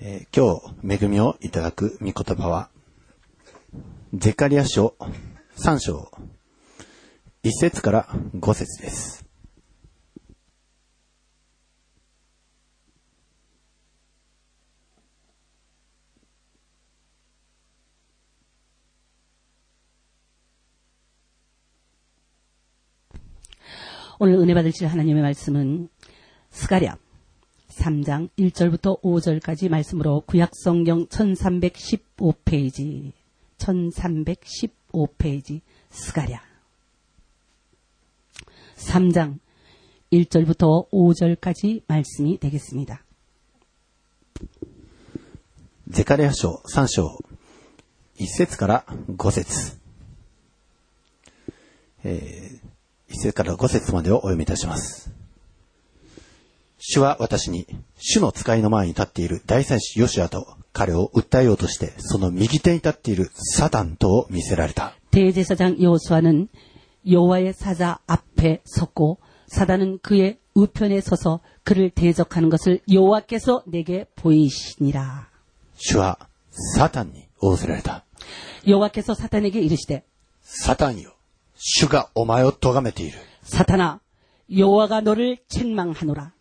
えー今日、恵みをいただく御言葉は、ゼカリア書3章、1節から5節です。 오늘 은혜 받으실 하나님의 말씀은 스가랴 3장 1절부터 5절까지 말씀으로 구약성경 1315페이지 1315페이지 스가랴 3장 1절부터 5절까지 말씀이 되겠습니다. ゼカリア書3章、1節から5節えー、1節から5節までをお読みいたします。 主は私に、主の使いの前に立っている大祭司ヨシアと彼を訴えようとして、その右手に立っているサタンとを見せられた。 대제사장 여호수아는 여호와의 사자 앞에 섰고 사단은 그의 우편에 서서 그를 대적하는 것을 여호와께서 내게 보이시니라. 主はサタンに仰せられた。 여호와께서 사탄에게 이르시되 サタンよ、主がお前を咎めている。 사탄아 여호와가 너를 책망하노라.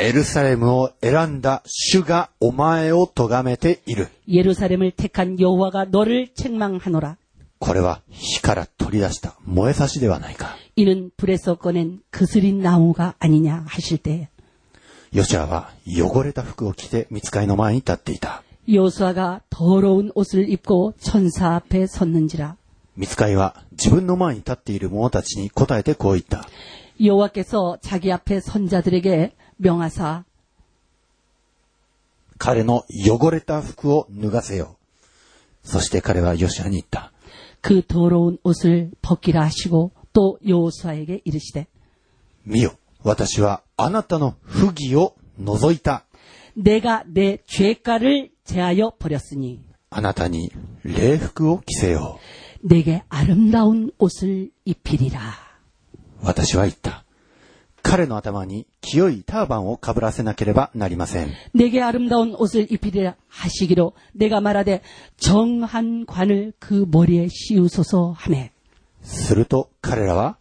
エルサレムを選んだ主がお前を咎めている。 예루살렘을 택한 여호와가 너를 책망하노라. これは火から取り出した燃えさしではないか。 이는 불에서 꺼낸 그스린 나무가 아니냐 하실 때 ヨシアは汚れた服を着て見つかいの前に立っていた。 여호수아가 더러운 옷을 입고 천사 앞에 섰는지라 見つかいは自分の前に立っている者たちに答えてこう言った。 여호와께서 자기 앞에 선자들에게 명하사 彼の汚れた服を脱がせよう。そして彼はヨシアに言った。 그 더러운 옷을 벗기라 하시고 또 여호수아에게 이르시되 見よ、私はあなたの不義を除いた。 내가 내 죄가를 제하여 버렸으니 あなたに礼服を着せよ 내게 아름다운 옷을 입히리라. う。私は言った。 彼の頭に清いターバンをかぶらせなければなりません。 내게 아름다운 옷을 입히리라 하시기로 내가 말하되 정한 관을 그 머리에 씌우소서 하매 すると彼らは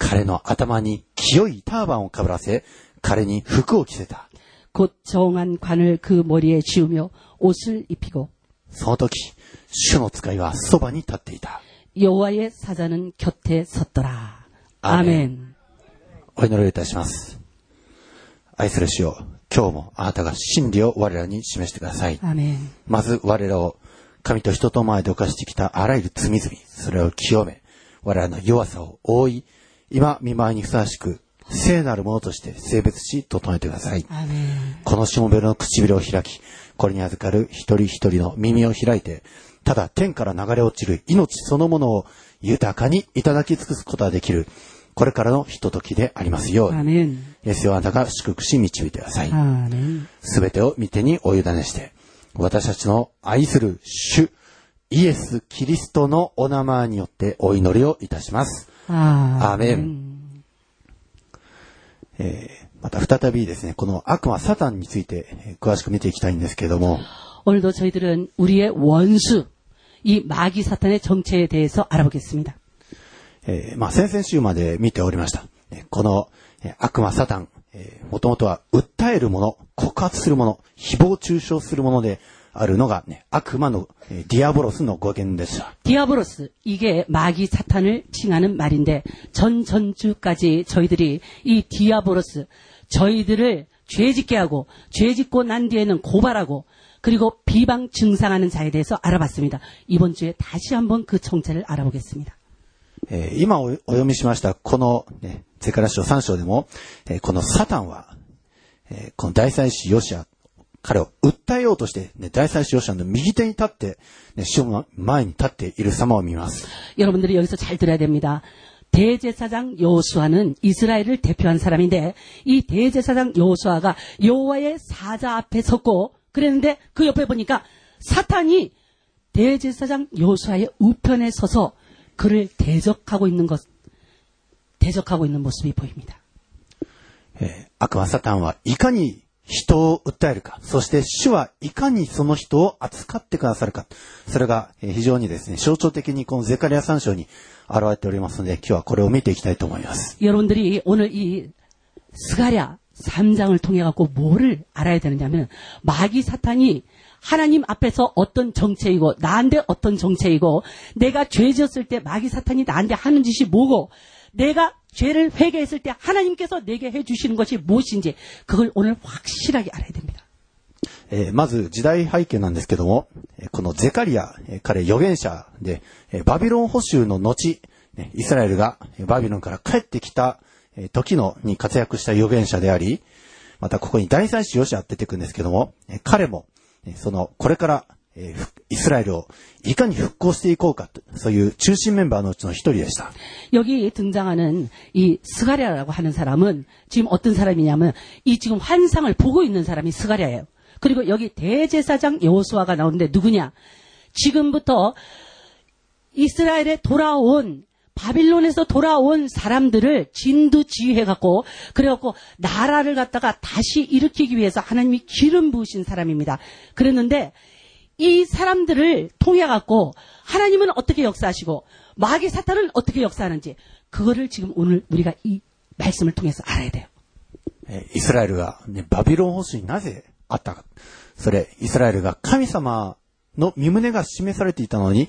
彼の頭に清いターバンをかぶらせ、彼に服を着せた。 곧 정한 관을 그 머리에 씌우며 옷을 입히고 その時、主の使いはそばに立っていた。 여호와의 사자는 곁에 섰더라. 아멘. 아멘. お祈りをいたします。愛する主よ今日もあなたが真理を我らに示してください。まず我らを神と人と前で犯してきたあらゆる罪々、それを清め、我らの弱さを覆い、今見舞いにふさわしく、聖なるものとして性別し、整えてください。このしもべの唇を開き、これに預かる一人一人の耳を開いて、ただ天から流れ落ちる命そのものを豊かにいただき尽くすことができるこれからのひとときでありますように。 아멘. イエスよあなたが祝福し導いてください。 아멘. すべてを御手にお委ねして、私たちの愛する主、イエス・キリストのお名前によってお祈りをいたします。 아멘. また再びですね、この悪魔サタンについてえー詳しく見ていきたいんですけれども、 오늘도 저희들은 우리의 원수, 이 마귀 사탄의 정체에 대해서 알아보겠습니다. えーまあ、先々週まで見ておりました。えーこのえー悪魔サタン、えー、もともとは訴えるもの、告発するもの、誹謗中傷するものであるのが、ね、悪魔の、えーディアボロスの語源でした。 디아보로스, 이게 마귀 사탄을 칭하는 말인데, 전 전주까지 저희들이 이 디아보로스, 저희들을 죄짓게 하고, 죄짓고 난 뒤에는 고발하고, 그리고 비방 증상하는 자에 대해서 알아봤습니다. 이번 주에 다시 한번 그 정체를 알아보겠습니다. えー今おお読みしました、この、ね、ゼカラ書3章でも、えーこのサタンは、えーこの大祭司ヨシア、彼を訴えようとして、ね、大祭司ヨシアの右手に立って、ね、主の前に立っている様を見ます。 여러분들이 여기서 잘 들어야 됩니다. 대제사장 여호수아는 이스라엘을 대표한 사람인데 이 대제사장 여호수아가 여호와의 사자 앞에 섰고 그랬는데 그 옆에 보니까 사탄이 대제사장 여호수아의 우편에 서서 그를 대적하고 있는 것 대적하고 있는 모습이 보입니다. えー悪魔サタンはいかに 人を訴えるか、そして主はいかにその人を扱ってくださるか、それがえー非常にですね、象徴的にこのゼカリア3章に現れておりますので、今日はこれを見ていきたいと思います。 여러분들이 오늘 이 스가랴 3장을 통해 갖고 뭐를 알아야 되느냐면 마귀 사탄이 하나님 앞에서 어떤 정체이고 나한테 어떤 정체이고 내가 죄 지었을 때 마귀 사탄이 나한테 하는 짓이 뭐고 내가 죄를 회개했을 때 하나님께서 내게 해주시는 것이 무엇인지 그걸 오늘 확실하게 알아야 됩니 다. えー、まず時代背景なんですけども、このゼカリア、彼預言者で、バビロン捕囚の後、イスラエルがバビロンから帰ってきた時のに活躍した預言者であり、またここに大祭司ヨシア出てくるんですけども、彼もその、これから、えーふイスラエルをいかに復興していこうかと、そういう中心メンバーのうちの一人でした。 여기 등장하는 이 스가랴라고 하는 사람은 지금 어떤 사람이냐면 이 지금 환상을 보고 있는 사람이 스가랴예요. 그리고 여기 대제사장 여호수아가 나오는데 누구냐? 지금부터 이스라엘에 돌아온 바빌론에서 돌아온 사람들을 진두지휘해 갖고 그래갖고 나라를 갖다가 다시 일으키기 위해서 하나님이 기름 부으신 사람입니다. 그랬는데 이 사람들을 통해 갖고 하나님은 어떻게 역사하시고 마귀 사탄은 어떻게 역사하는지 그거를 지금 오늘 우리가 이 말씀을 통해서 알아야 돼요. えーイスラエルが、ね、バビロン保守になぜあったか。それ、イスラエルが神様の身胸が示されていたのに、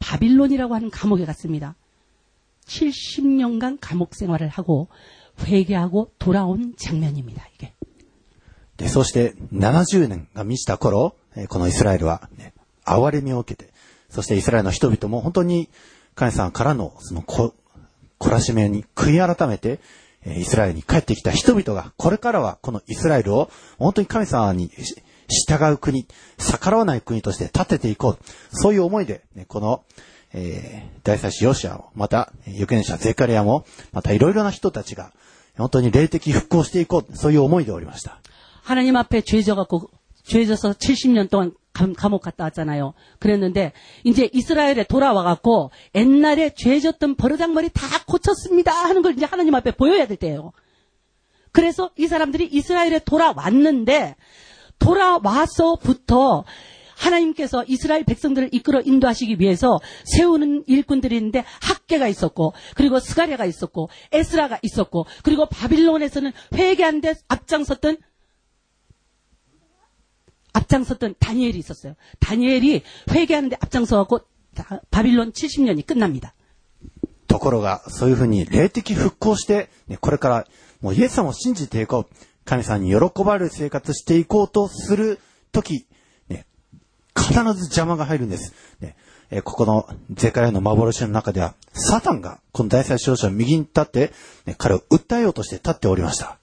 바빌론이라고 하는 감옥에 갔습니다. 70년간 감옥 생활을 하고 회개하고 돌아온 장면입니다. 이게. で、そして70年が満ちた頃、えーこのイスラエルは、ね、憐れみを受けて、そしてイスラエルの人々も本当に神様からのそのこ懲らしめに悔い改めて、えーイスラエルに帰ってきた人々が、これからはこのイスラエルを本当に神様にし 従う国、逆らわない国として立てていこう。そういう思いで、ね、この、えー大祭司ヨシアも、また、えー預言者ゼカリアも、またいろいろな人たちが、本当に霊的復興していこう。そういう思いでおりました。 하나님 앞에 죄져갖고, 죄져서 70년 동안 감, 감옥 갔다 왔잖아요. 그랬는데, 이제 이스라엘에 돌아와갖고, 옛날에 죄졌던 버르장머리 다 고쳤습니다. 하는 걸 이제 하나님 앞에 보여야 될 때예요. 그래서 이 사람들이 이스라엘에 돌아왔는데, 돌아와서부터 하나님께서 이스라엘 백성들을 이끌어 인도하시기 위해서 세우는 일꾼들이 있는데 학계가 있었고 그리고 스가랴가 있었고 에스라가 있었고 그리고 바빌론에서는 회개한 데 앞장섰던 앞장섰던 다니엘이 있었어요. 다니엘이 회개하는데 앞장서갖고 다- 바빌론 70년이 끝납니다. ところが、そういうふうに霊的復興して、ね、これからもうイエス様を信じていこう。 神様に喜ばれる生活していこうとするとき、ね、必ず邪魔が入るんです。ねえーここのゼカヤの幻の中では、サタンがこの大祭司長者の右に立って、ね、彼を訴えようとして立っておりました。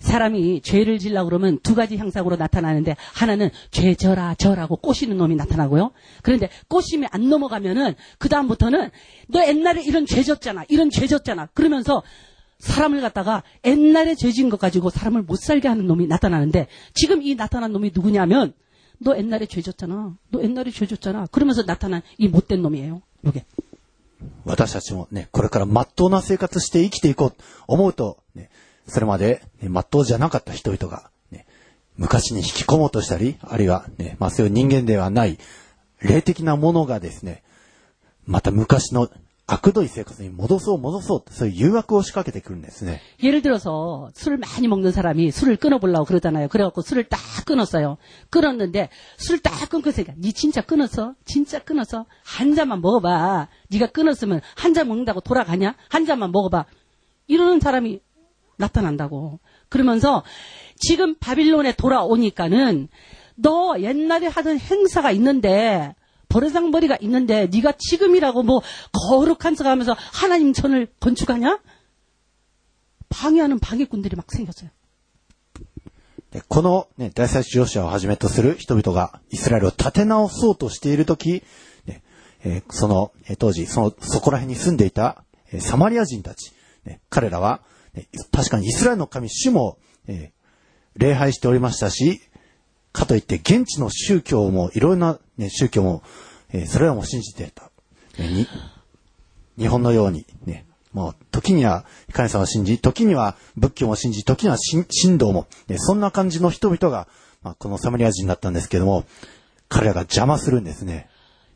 사람이 죄를 질라 그러면 두 가지 형상으로 나타나는데 하나는 죄 져라 져라고 꼬시는 놈이 나타나고요. 그런데 꼬심이 안 넘어가면은 그 다음부터는 너 옛날에 이런 죄 졌잖아, 이런 죄 졌잖아. 그러면서 사람을 갖다가 옛날에 죄진 것 가지고 사람을 못 살게 하는 놈이 나타나는데 지금 이 나타난 놈이 누구냐면 너 옛날에 죄 졌잖아, 너 옛날에 죄 졌잖아. 그러면서 나타난 이 못된 놈이에요. 요게. 私たちもね、これから真っ当な生活して生きていこうと思うと、ね、それまで、ね、真っ当じゃなかった人々が、ね、昔に引き込もうとしたり、あるいはね、まあそういう人間ではない、霊的なものがですね、また昔の 悪どい生活に戻そう戻そう、そういう誘惑を仕掛けてくるんですね。 예를 들어서 술을 많이 먹는 사람이 술을 끊어보려고 그러잖아요. 그래갖고 술을 딱 끊었어요. 끊었는데 술 딱 끊고 있으니까 니 진짜 끊었어? 진짜 끊었어? 한 잔만 먹어봐. 네가 끊었으면 한 잔 먹는다고 돌아가냐? 한 잔만 먹어봐. 이러는 사람이 나타난다고. 그러면서 지금 바빌론에 돌아오니까는 너 옛날에 하던 행사가 있는데 버르장머리가 있는데 네가 지금이라고 뭐 거룩한 척 하면서 하나님 전을 건축하냐? 방해하는 방해꾼들이 막 생겼어요. でこの、ね、大祭司ヨシアをはじめとする人々がイスラエルを立て直そうとしているとき、ねえーその、えー当時、その、そこら辺に住んでいた、えーサマリア人たち、ね、彼らは、ね確かにイスラエルの神主も、えー礼拝しておりましたし、 かといって現地の宗教も、いろいろな、ね、宗教も、えーそれらも信じていた。ねに日本のようにね、もう時には神様を信じ、時には仏教も信じ、時には神神道も、ね、そんな感じの人々が、まあ、このサマリア人だったんですけども、彼らが邪魔するんですね。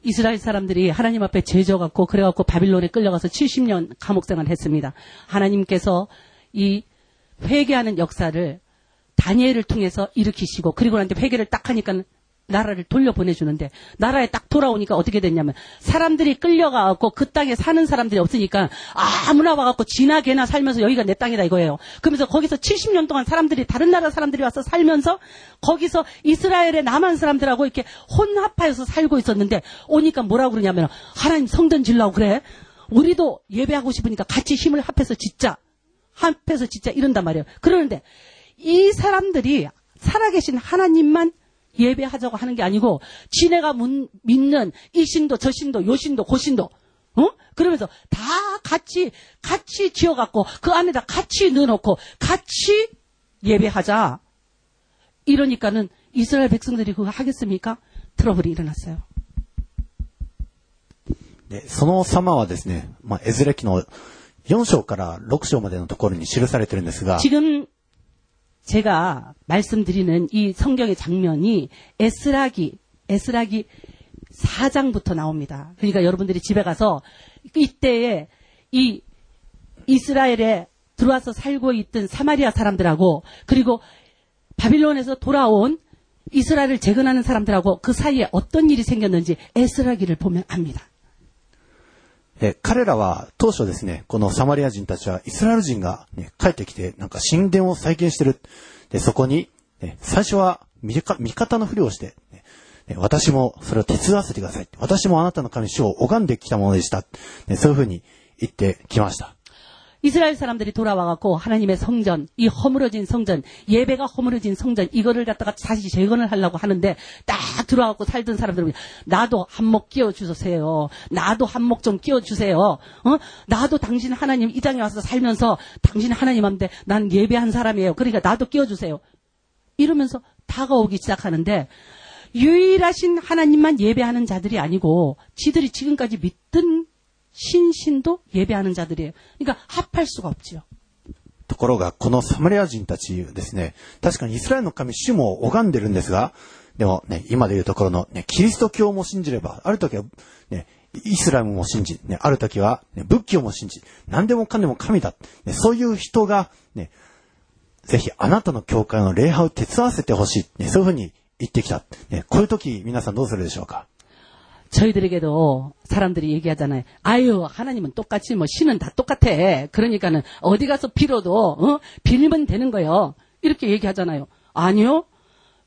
이스라엘 사람들이 하나님 앞에 죄져갖고 그래갖고 바빌론에 끌려가서 70년 감옥 생활을 했습니다. 하나님께서 이 회개하는 역사를 다니엘을 통해서 일으키시고 그리고 나한테 회개를 딱 하니까 나라를 돌려보내주는데 나라에 딱 돌아오니까 어떻게 됐냐면 사람들이 끌려가갖고 그 땅에 사는 사람들이 없으니까 아무나 와갖고 지나게나 살면서 여기가 내 땅이다 이거예요. 그러면서 거기서 70년 동안 사람들이 다른 나라 사람들이 와서 살면서 거기서 이스라엘의 남한 사람들하고 이렇게 혼합하여서 살고 있었는데 오니까 뭐라고 그러냐면 하나님 성전 질라고 그래. 우리도 예배하고 싶으니까 같이 힘을 합해서 짓자. 합해서 짓자 이런단 말이에요. 그러는데 이 사람들이 살아계신 하나님만 예배하자고 하는 게 아니고 지네가 문- 믿는 이 신도 저 신도 요 신도 고 신도 어? 그러면서 다 같이 같이 지어갖고 그 안에다 같이 넣어놓고 같이 예배하자 이러니까는 이스라엘 백성들이 그거 하겠습니까? 트러블이 일어났어요. で、その様はですね、まあ、エズレ記の4章から6章までのところに記されてるんですが、 지금 제가 말씀드리는 이 성경의 장면이 에스라기, 에스라기 4장부터 나옵니다. 그러니까 여러분들이 집에 가서 이때에 이 이스라엘에 들어와서 살고 있던 사마리아 사람들하고 그리고 바빌론에서 돌아온 이스라엘을 재건하는 사람들하고 그 사이에 어떤 일이 생겼는지 에스라기를 보면 압니다. え彼らは当初ですね、このサマリア人たちはイスラエル人が、ね、帰ってきて、なんか神殿を再建してる。で、そこに、ね、最初は味方のふりをして、私もそれを手伝わせてください。私もあなたの神主を拝んできたものでした。ねそういうふうに言ってきました。 이스라엘 사람들이 돌아와갖고 하나님의 성전, 이 허물어진 성전, 예배가 허물어진 성전, 이거를 갖다가 다시 재건을 하려고 하는데 딱 들어와갖고 살던 사람들은 나도 한몫 끼워주세요. 나도 한몫 좀 끼워주세요. 어? 나도 당신 하나님 이 땅에 와서 살면서 당신 하나님한테 난 예배한 사람이에요. 그러니까 나도 끼워주세요. 이러면서 다가오기 시작하는데 유일하신 하나님만 예배하는 자들이 아니고 지들이 지금까지 믿던 신신도 예배하는 자들이에요. 그러니까 합할 수가 없지요. ところが、このサマリア人たちですね、確かにイスラエルの神主も拝んでるんですが、でもね、今でいうところの、ね、キリスト教も信じれば、ある時は、ね、イスラムも信じ、ね、ある時は、ね、仏教も信じ、何でもかんでも神だ。ね、そういう人が、ね、ぜひあなたの教会の礼拝を手伝わせてほしい。ね、そういうふうに言ってきた。ね、こういう時、皆さんどうするでしょうか 저희들에게도 사람들이 얘기하잖아요. 아유, 하나님은 똑같이 뭐 신은 다 똑같아. 그러니까는 어디 가서 빌어도 어? 빌면 되는 거예요. 이렇게 얘기하잖아요. 아니요.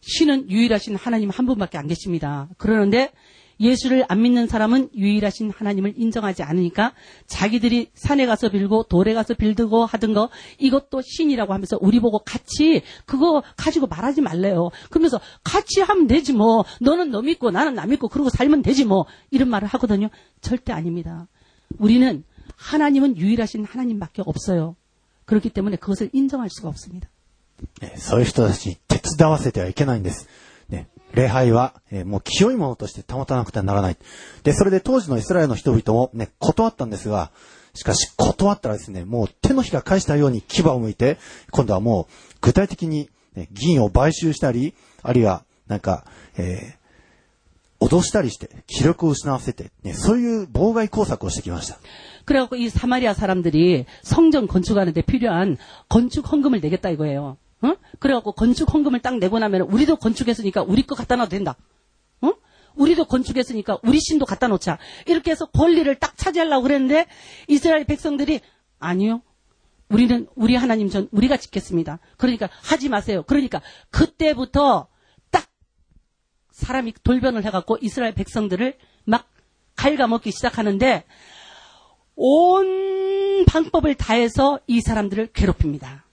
신은 유일하신 하나님 한 분밖에 안 계십니다. 그러는데 예수를 안 믿는 사람은 유일하신 하나님을 인정하지 않으니까 자기들이 산에 가서 빌고 돌에 가서 빌드고 하던 거 이것도 신이라고 하면서 우리 보고 같이 그거 가지고 말하지 말래요. 그러면서 같이 하면 되지 뭐 너는 너 믿고 나는 나 믿고 그러고 살면 되지 뭐 이런 말을 하거든요. 절대 아닙니다. 우리는 하나님은 유일하신 하나님밖에 없어요. 그렇기 때문에 그것을 인정할 수가 없습니다. ねそういう人たちに手伝わせてはいけないんです。 ね、礼拝は、えーもう清いものとして保たなくてはならない。で、それで当時のイスラエルの人々もね、断ったんですが、しかし断ったらですね、もう手のひら返したように牙を向いて、今度はもう具体的に、ね、銀を買収したり、あるいは、なんか、えー脅したりして、気力を失わせて、ね、そういう妨害工作をしてきました。 그래갖고 이 사마리아 사람들이 성전 건축하는데 필요한 건축 헌금을 내겠다 이거예요. 어? 그래갖고 건축 헌금을 딱 내고 나면 우리도 건축했으니까 우리 거 갖다 놔도 된다. 어? 우리도 건축했으니까 우리 신도 갖다 놓자. 이렇게 해서 권리를 딱 차지하려고 그랬는데 이스라엘 백성들이 아니요. 우리는 우리 하나님 전 우리가 짓겠습니다. 그러니까 하지 마세요. 그러니까 그때부터 딱 사람이 돌변을 해갖고 이스라엘 백성들을 막 갉아먹기 시작하는데 온 방법을 다해서 이 사람들을 괴롭힙니다.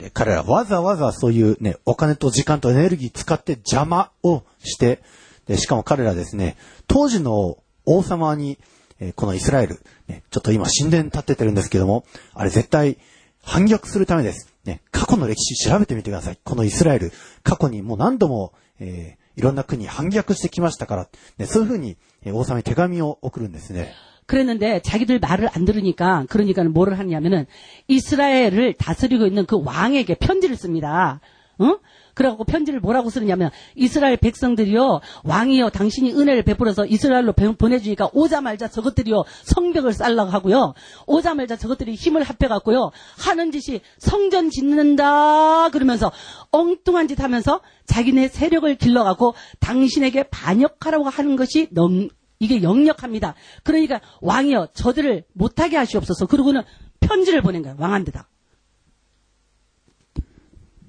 で彼らわざわざそういうね、お金と時間とエネルギー使って邪魔をして、で、しかも彼らですね、当時の王様に、えこのイスラエル、ね、ちょっと今神殿建ててるんですけども、あれ絶対反逆するためです。ね、過去の歴史調べてみてください。このイスラエル、過去にもう何度も、えーいろんな国反逆してきましたから、ね、そういうふうに、王様に手紙を送るんですね。 그랬는데 자기들 말을 안 들으니까 그러니까는 뭐를 하냐면은 이스라엘을 다스리고 있는 그 왕에게 편지를 씁니다. 응? 그래갖고 편지를 뭐라고 쓰느냐면 이스라엘 백성들이요 왕이요 당신이 은혜를 베풀어서 이스라엘로 배- 보내주니까 오자말자 저것들이요 성벽을 쌓으려고 하고요 오자말자 저것들이 힘을 합해갖고요 하는 짓이 성전 짓는다 그러면서 엉뚱한 짓 하면서 자기네 세력을 길러갖고 당신에게 반역하라고 하는 것이 너무 이게 역력합니다. 그러니까 왕이여 저들을 못하게 하시옵소서. 그러고는 편지를 보낸 거예요. 왕한테다.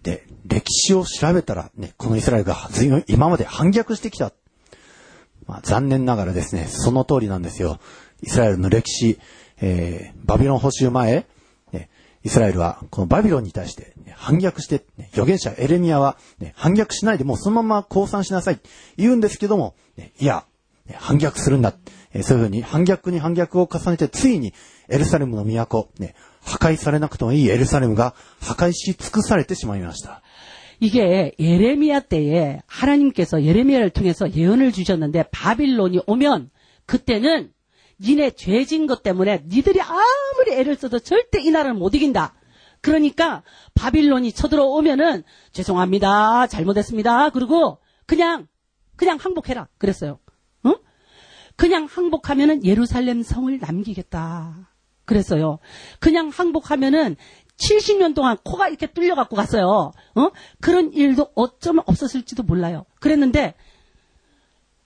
で、歴史を調べたら、ね、このイスラエルが随分今まで反逆してきた。まあ、残念ながらですね、その通りなんですよ。イスラエルの歴史、えー、バビロン捕囚前、ね、イスラエルはこのバビロンに対して、ね反逆して、ね預言者エレミアは、ね、反逆しないでもうそのまま降参しなさいって言うんですけども、ねいや、ね 反逆するんだ。えーそういうふうに反逆に反逆を重ねて、ついにエルサレムの都、ね、破壊されなくてもいいエルサレムが破壊し尽くされてしまいました。 이게 예레미야 때에 하나님께서 예레미야를 통해서 예언을 주셨는데 바빌론이 오면 그때는 니네 죄진 것 때문에 니들이 아무리 애를 써도 절대 이 나라를 못 이긴다. 그러니까 바빌론이 쳐들어오면은 죄송합니다. 잘못했습니다. 그리고 그냥 그냥 항복해라. 그랬어요. 응? 그냥 항복하면은 예루살렘 성을 남기겠다. 그랬어요. 그냥 항복하면은 70년 동안 코가 이렇게 뚫려 갖고 갔어요. 어? 그런 일도 어쩌면 없었을지도 몰라요. 그랬는데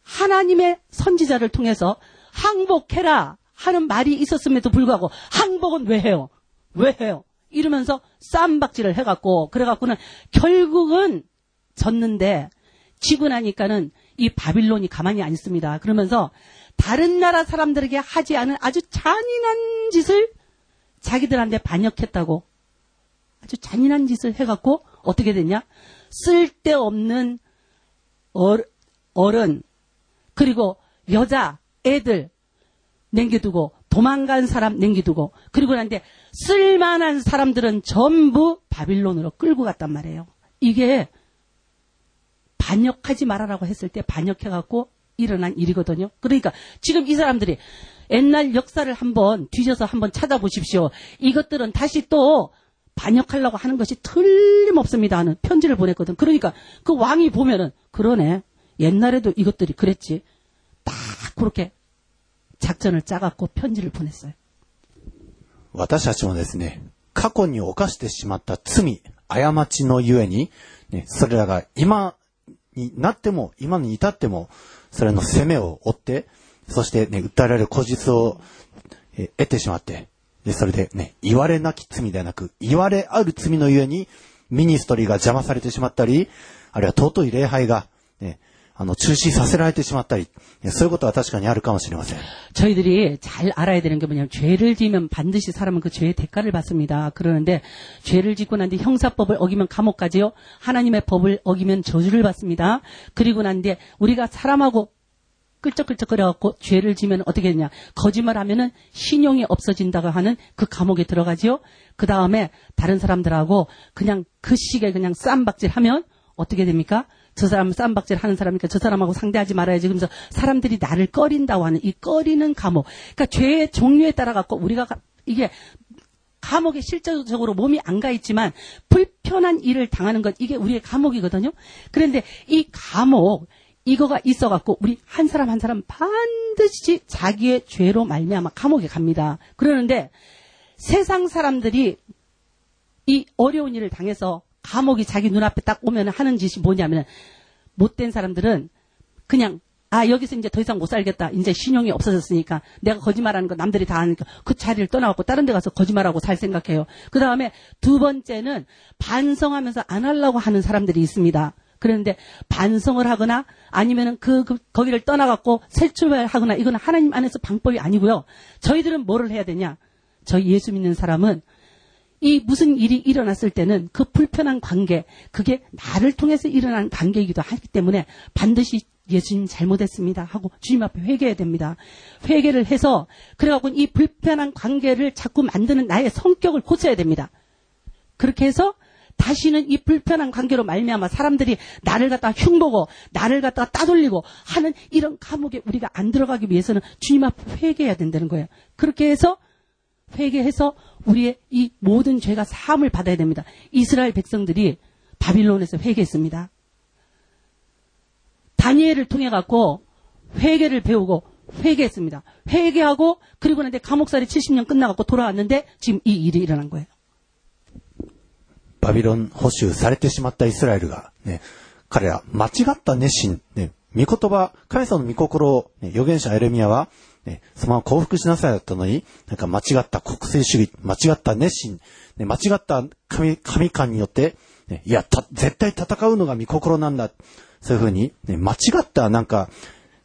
하나님의 선지자를 통해서 항복해라 하는 말이 있었음에도 불구하고 항복은 왜 해요? 왜 해요? 이러면서 쌈박질을 해갖고 그래갖고는 결국은 졌는데 지고 나니까는 이 바빌론이 가만히 안 있습니다. 그러면서 다른 나라 사람들에게 하지 않은 아주 잔인한 짓을 자기들한테 반역했다고 아주 잔인한 짓을 해갖고 어떻게 됐냐? 쓸데없는 어- 어른 그리고 여자 애들 남겨두고 도망간 사람 남겨두고 그리고 난데 쓸만한 사람들은 전부 바빌론으로 끌고 갔단 말이에요. 이게 반역하지 말아라고 했을 때 반역해갖고 일어난 일이거든요. 그러니까 지금 이 사람들이 옛날 역사를 한번 뒤져서 한번 찾아보십시오. 이것들은 다시 또 반역하려고 하는 것이 틀림없습니다 하는 편지를 보냈거든. 그러니까 그 왕이 보면은 그러네. 옛날에도 이것들이 그랬지. 딱 그렇게 작전을 짜갖고 편지를 보냈어요. 私たちもですね、過去に犯してしまった罪、過ちのゆえに、ね、それらが今になっても、今に至っても、 それの攻めを負って、そしてね、訴えられる口実を、得てしまって、で、それでね、言われなき罪ではなく、言われある罪のゆえに、ミニストリーが邪魔されてしまったり、あるいは尊い礼拝が、ね、 あの、中止させられてしまったり、ねそういうことは確かにあるかもしれません。 저희들이 잘 알아야 되는 게 뭐냐면 죄를 지으면 반드시 사람은 그 죄의 대가를 받습니다. 그러는데 죄를 짓고 난 뒤 형사법을 어기면 감옥 가지요. 하나님의 법을 어기면 저주를 받습니다. 그리고 난 뒤에 우리가 사람하고 끌적끌적거려갖고 죄를 지면 어떻게 되냐. 거짓말하면은 신용이 없어진다고 하는 그 감옥에 들어가지요. 그 다음에 다른 사람들하고 그냥 그 시기에 그냥 쌈박질하면 어떻게 됩니까? 저 사람 쌈박질 하는 사람이니까 저 사람하고 상대하지 말아야지. 그러면서 사람들이 나를 꺼린다고 하는 이 꺼리는 감옥. 그러니까 죄의 종류에 따라 갖고 우리가 가- 이게 감옥에 실질적으로 몸이 안 가 있지만 불편한 일을 당하는 것 이게 우리의 감옥이거든요. 그런데 이 감옥 이거가 있어 갖고 우리 한 사람 한 사람 반드시 자기의 죄로 말미암아 감옥에 갑니다. 그러는데 세상 사람들이 이 어려운 일을 당해서 감옥이 자기 눈앞에 딱 오면 하는 짓이 뭐냐면 못된 사람들은 그냥 아 여기서 이제 더 이상 못 살겠다. 이제 신용이 없어졌으니까 내가 거짓말하는 거 남들이 다 아니까 그 자리를 떠나갖고 다른 데 가서 거짓말하고 살 생각해요. 그 다음에 두 번째는 반성하면서 안 하려고 하는 사람들이 있습니다. 그런데 반성을 하거나 아니면은 그, 그 거기를 떠나갖고 새 출발하거나 이건 하나님 안에서 방법이 아니고요. 저희들은 뭐를 해야 되냐? 저희 예수 믿는 사람은 이 무슨 일이 일어났을 때는 그 불편한 관계, 그게 나를 통해서 일어난 관계이기도 하기 때문에 반드시 예수님 잘못했습니다 하고 주님 앞에 회개해야 됩니다. 회개를 해서 그래갖고 이 불편한 관계를 자꾸 만드는 나의 성격을 고쳐야 됩니다. 그렇게 해서 다시는 이 불편한 관계로 말미암아 사람들이 나를 갖다 흉보고 나를 갖다가 따돌리고 하는 이런 감옥에 우리가 안 들어가기 위해서는 주님 앞에 회개해야 된다는 거예요. 그렇게 해서 회개해서 우리의 이 모든 죄가 사함을 받아야 됩니다. 이스라엘 백성들이 바빌론에서 회개했습니다. 다니엘을 통해 갖고 회개를 배우고 회개했습니다. 회개하고 그리고 난데 감옥살이 70년 끝나갖고 돌아왔는데 지금 이 일이 일어난 거예요. バビロン捕囚されてしまったイスラエルが、ね、彼ら間違った熱心、ね、御言葉、神様の御心を、ね、預言者エレミアは、 ね、そのまま降伏しなさいだったのに、なんか間違った国政主義、間違った熱心、ね、間違った神、神観によって、ね、いや、た、絶対戦うのが御心なんだ。そういうふうに、ね、間違ったなんか、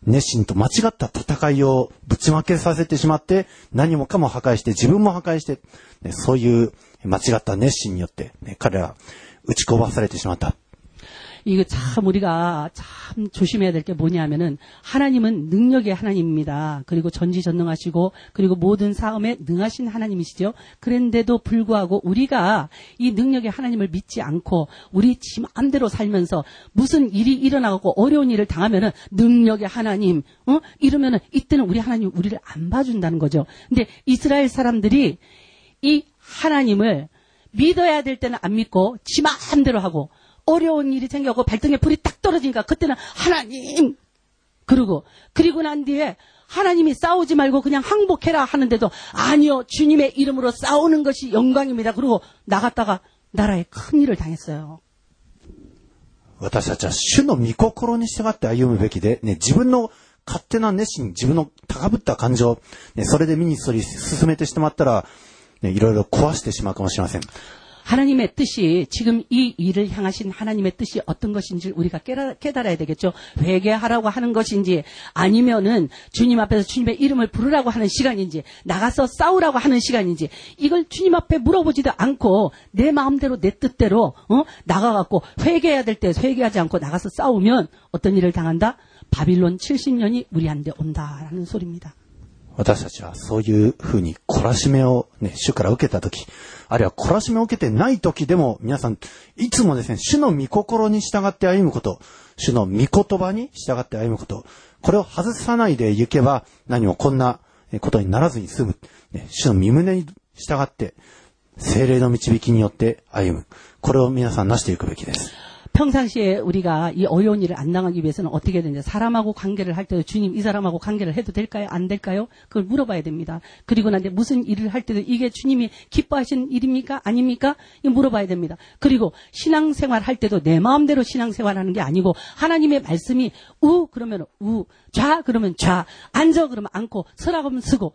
熱心と間違った戦いをぶちまけさせてしまって、何もかも破壊して、自分も破壊して、ね、そういう間違った熱心によって、ね、彼らは打ちこばされてしまった。 이거 참 우리가 참 조심해야 될 게 뭐냐면은 하나님은 능력의 하나님입니다. 그리고 전지전능하시고 그리고 모든 사업에 능하신 하나님이시죠. 그런데도 불구하고 우리가 이 능력의 하나님을 믿지 않고 우리 지 마음대로 살면서 무슨 일이 일어나고 어려운 일을 당하면은 능력의 하나님 어 이러면은 이때는 우리 하나님 우리를 안 봐준다는 거죠. 근데 이스라엘 사람들이 이 하나님을 믿어야 될 때는 안 믿고 지 마음대로 하고 어려운 일이 생겨고 발등에 불이 딱 떨어지니까 그때는 하나님 그러고 그리고 난 뒤에 하나님이 싸우지 말고 그냥 항복해라 하는데도 아니요 주님의 이름으로 싸우는 것이 영광입니다. 그리고 나갔다가 나라에 큰 일을 당했어요. 私たちは主の御心に従って歩むべきで、ね、自分の勝手な熱心、自分の高ぶった感情、ね、それでミニストリー進めてしまったら、ね、いろいろ壊してしまうかもしれません。 하나님의 뜻이 지금 이 일을 향하신 하나님의 뜻이 어떤 것인지 우리가 깨달아, 깨달아야 되겠죠. 회개하라고 하는 것인지 아니면은 주님 앞에서 주님의 이름을 부르라고 하는 시간인지 나가서 싸우라고 하는 시간인지 이걸 주님 앞에 물어보지도 않고 내 마음대로 내 뜻대로 어? 나가갖고 회개해야 될 때 회개하지 않고 나가서 싸우면 어떤 일을 당한다? 바빌론 70년이 우리한테 온다라는 소리입니다. 私たちはそういうふうに懲らしめをね、主から受けたとき、あるいは懲らしめを受けてないときでも、皆さん、いつもですね、主の御心に従って歩むこと、主の御言葉に従って歩むこと、これを外さないで行けば、何もこんなことにならずに済む。ね、主の身胸に従って、精霊の導きによって歩む。これを皆さん成していくべきです。 평상시에 우리가 이 어려운 일을 안 당하기 위해서는 어떻게 되냐. 사람하고 관계를 할 때도 주님 이 사람하고 관계를 해도 될까요? 안 될까요? 그걸 물어봐야 됩니다. 그리고 난데 무슨 일을 할 때도 이게 주님이 기뻐하시는 일입니까? 아닙니까? 이거 물어봐야 됩니다. 그리고 신앙생활 할 때도 내 마음대로 신앙생활 하는 게 아니고 하나님의 말씀이 우 그러면 우, 좌 그러면 좌, 앉아 그러면 앉고 서라 그러면 서고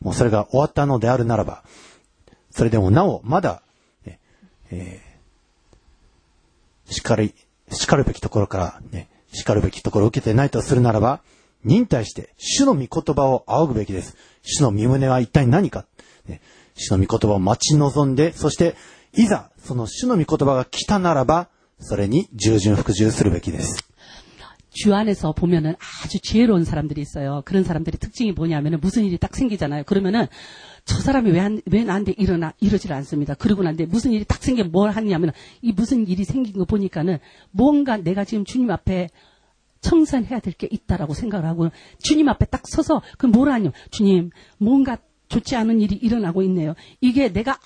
もうそれが終わったのであるならば、それでもなお、まだ、ねえー、叱り、叱るべきところから、ね、叱るべきところを受けてないとするならば、忍耐して、主の御言葉を仰ぐべきです。主の身胸は一体何か、ね、主の御言葉を待ち望んで、そして、いざ、その主の御言葉が来たならば、それに従順服従するべきです。 주 안에서 보면은 아주 지혜로운 사람들이 있어요. 그런 사람들의 특징이 뭐냐면은 무슨 일이 딱 생기잖아요. 그러면은 저 사람이 왜, 안, 왜 나한테 일어나, 이러질 않습니다. 그러고 난데 무슨 일이 딱 생기면 뭘 하냐면 이 무슨 일이 생긴 거 보니까는 뭔가 내가 지금 주님 앞에 청산해야 될 게 있다라고 생각을 하고 주님 앞에 딱 서서 그 뭘 하냐. 주님, 뭔가 좋지 않은 일이 일어나고 있네요. 이게 내가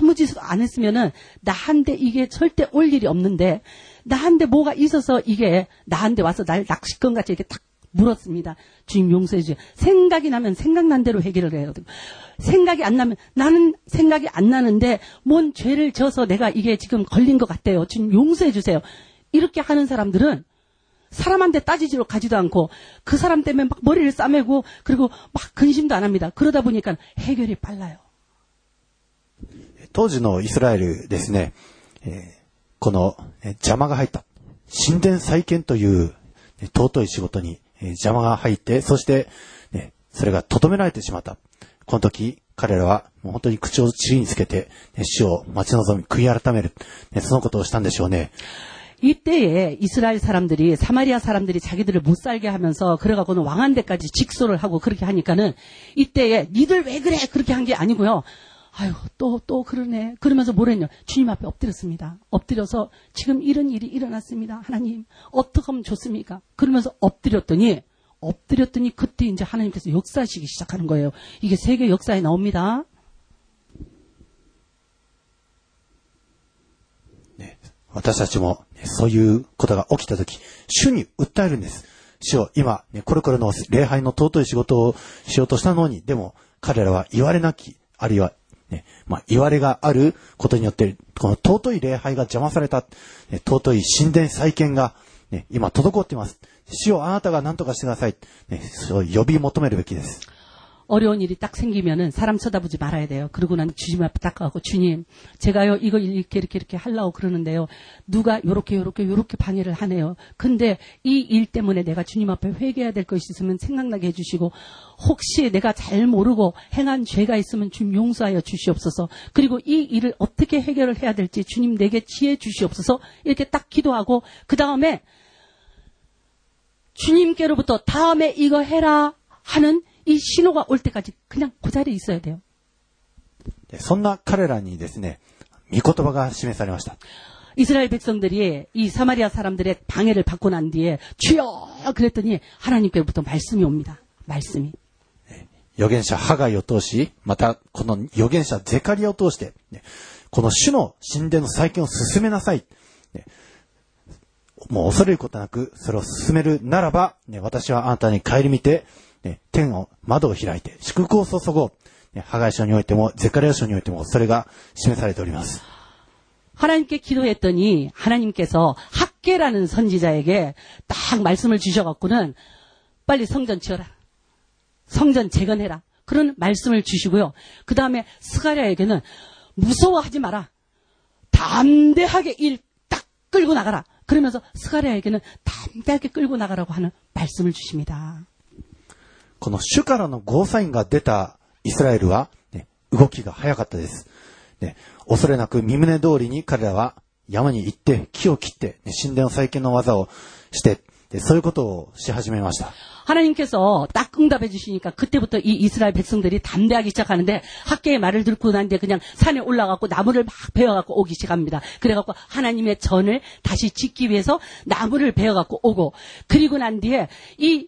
아무 짓을 안 했으면은 나한테 이게 절대 올 일이 없는데 나한테 뭐가 있어서 이게 나한테 와서 날 낚시건 같이 이렇게 딱 물었습니다. 주님 용서해 주세요. 생각이 나면 생각난 대로 해결을 해야 되고 생각이 안 나면 나는 생각이 안 나는데 뭔 죄를 져서 내가 이게 지금 걸린 것 같대요. 주님 용서해 주세요. 이렇게 하는 사람들은 사람한테 따지지로 가지도 않고 그 사람 때문에 막 머리를 싸매고 그리고 막 근심도 안 합니다. 그러다 보니까 해결이 빨라요. 当時のイスラエルですね、えー このえー邪魔が入った。神殿再建というね尊い仕事にえー邪魔が入って、そして、ね、それが止められてしまった。この時、彼らはもう本当に口を地につけて、ね死を待ち望み、悔い改める、ねそのことをしたんでしょうね。 이때에 이스라엘 사람들이 사마리아 사람들이 자기들을 못 살게 하면서 그래갖고는 왕한 데까지 직소를 하고 그렇게 하니까는 이때에 니들 왜 그래 그렇게 한 게 아니고요. 아유 또 또 그러네 그러면서 뭐랬냐 주님 앞에 엎드렸습니다. 엎드려서 지금 이런 일이 일어났습니다. 하나님 어떻게 하면 좋습니까? 그러면서 엎드렸더니 엎드렸더니 그때 이제 하나님께서 역사하시기 시작하는 거예요. 이게 세계 역사에 나옵니다. 私たちも、ねそういうことが起きたとき、主に訴えるんです。主を今、ね、これこれの礼拝の尊い仕事をしようとしたのに、でも彼らは言われなき、あるいは、 ね、まあ、言われがあることによって、この尊い礼拝が邪魔された、ね尊い神殿再建が、ね、今滞っています。死をあなたが何とかしてください。ね、そう呼び求めるべきです。 어려운 일이 딱 생기면은 사람 쳐다보지 말아야 돼요. 그러고 난 주님 앞에 딱 가고 주님, 제가요 이거 이렇게 이렇게 이렇게 하려고 그러는데요. 누가 요렇게 요렇게 요렇게 방해를 하네요. 근데 이 일 때문에 내가 주님 앞에 회개해야 될 것이 있으면 생각나게 해주시고 혹시 내가 잘 모르고 행한 죄가 있으면 주님 용서하여 주시옵소서. 그리고 이 일을 어떻게 해결을 해야 될지 주님 내게 지혜 주시옵소서. 이렇게 딱 기도하고 그 다음에 주님께로부터 다음에 이거 해라 하는 이 신호가 올 때까지 그냥 그 자리에 있어야 돼요. でそんな彼らにですね、御言葉が示されました。 이스라엘 백성들이 이 사마리아 사람들의 방해를 받고 난 뒤에 주여 그랬더니 하나님께로부터 말씀이 옵니다. 말씀이. 預言者ハガイを通し、またこの預言者ゼカリアを通して、ねこの主の神殿の再建を進めなさい。ねもう恐れることなく、それを進めるならば、ね私はあなたに顧みて、 ね天を、窓を開いて、祝福を注ごう。ねハガイ書においても、ゼカリア書においても、それが示されております。 하나님께 기도했더니 하나님께서 학계라는 선지자에게 딱 말씀을 주셔갖고는 빨리 성전 지어라. 성전 재건해라. 그런 말씀을 주시고요. 그 다음에 스가랴에게는 무서워하지 마라. 담대하게 일 딱 끌고 나가라. 그러면서 스가랴에게는 담대하게 끌고 나가라고 하는 말씀을 주십니다. この主からのゴーサインが出たイスラエルは、ね、動きが早かったです。ね、恐れなく身胸通りに彼らは山に行って木を切って、ね、神殿再建の技をして、でそういうことをし始めました。 하나님께서 딱 응답해 주시니까 그때부터 이 이스라엘 백성들이 담대하기 시작하는데 학계의 말을 듣고 난 뒤에 그냥 산에 올라가고 나무를 막 베어갖고 오기 시작합니다. 그래갖고 하나님의 전을 다시 짓기 위해서 나무를 베어갖고 오고 그리고 난 뒤에 이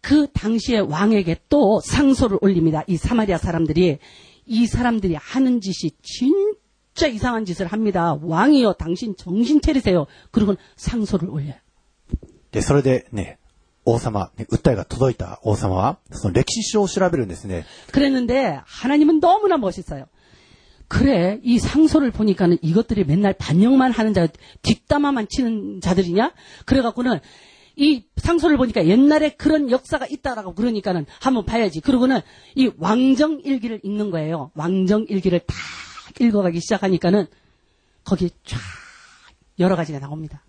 그 당시에 왕에게 또 상소를 올립니다. 이 사마리아 사람들이 이 사람들이 하는 짓이 진짜 이상한 짓을 합니다. 왕이요 당신 정신 차리세요. 그리고 상소를 올려요. で、それでね、王様、ね、訴えが届いた王様は、その歴史書を調べるんですね。 그랬는데 하나님은 너무나 멋있어요. 그래 이 상소를 보니까는 이것들이 맨날 반역만 하는 자 뒷담화만 치는 자들이냐? 그래갖고는 이 상소를 보니까 옛날에 그런 역사가 있다라고 그러니까는 한번 봐야지. 그러고는 이 왕정 일기를 읽는 거예요. 왕정 일기를 다 읽어가기 시작하니까는 거기에 쫙 여러 가지가 나옵니다.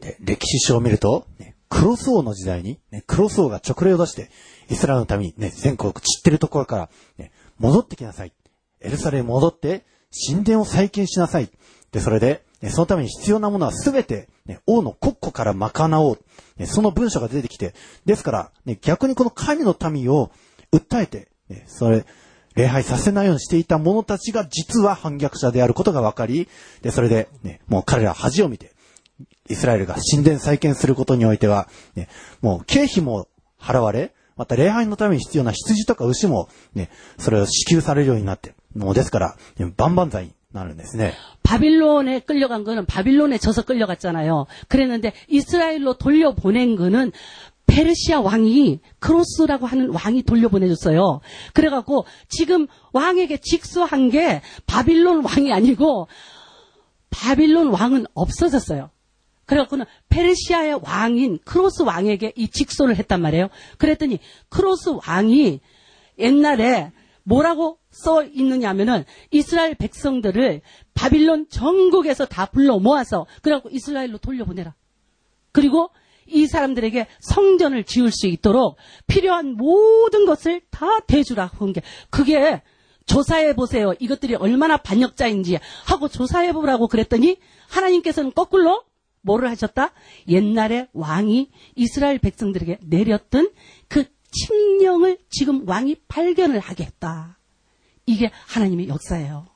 で歴史書を見ると、ね、クロス王の時代に、ね、クロス王が直令を出して、イスラエルのために、ね、全国散ってるところから、ね、戻ってきなさい。エルサレムに戻って、神殿を再建しなさい。で、それで、 ね そのために必要なものはすべて、ね、王の国庫から賄おう。その文書が出てきて、ですから、ね、逆にこの神の民を訴えて、ねそれ、礼拝させないようにしていた者たちが実は反逆者であることが分かり、で、それで、ね、もう彼らは恥を見て、イスラエルが神殿再建することにおいては、ね、もう経費も払われ、また礼拝のために必要な羊とか牛も、ね、それを支給されるようになって、もうですから、万々歳に なるんですね。 바빌론에 끌려간 거는 바빌론에 져서 끌려갔잖아요. 그랬는데 이스라엘로 돌려보낸 거는 페르시아 왕이 크로스라고 하는 왕이 돌려보내줬어요. 그래갖고 지금 왕에게 직수한 게 바빌론 왕이 아니고 바빌론 왕은 없어졌어요. 그래갖고는 페르시아의 왕인 크로스 왕에게 이 직소를 했단 말이에요. 그랬더니 크로스 왕이 옛날에 뭐라고 써 있느냐 하면은 이스라엘 백성들을 바빌론 전국에서 다 불러 모아서 그래갖고 이스라엘로 돌려보내라. 그리고 이 사람들에게 성전을 지을 수 있도록 필요한 모든 것을 다 대주라 한게 그게 조사해 보세요. 이것들이 얼마나 반역자인지 하고 조사해 보라고 그랬더니 하나님께서는 거꾸로 뭐를 하셨다? 옛날에 왕이 이스라엘 백성들에게 내렸던 그 칙령을 지금 왕이 발견을 하게 했다. 이게 하나님의 역사예요.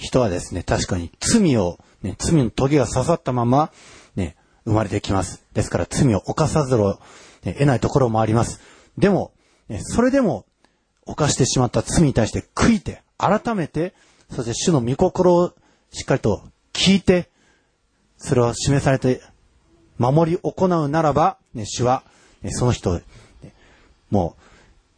人はですね、確かに罪を、ね、罪の棘が刺さったまま、ね、生まれてきます。ですから罪を犯さざるを、ね、得ないところもあります。でも、ね、それでも、犯してしまった罪に対して悔いて、改めて、そして主の御心をしっかりと聞いて、それを示されて、守り行うならば、ね、主は、ね、その人を、ねもう、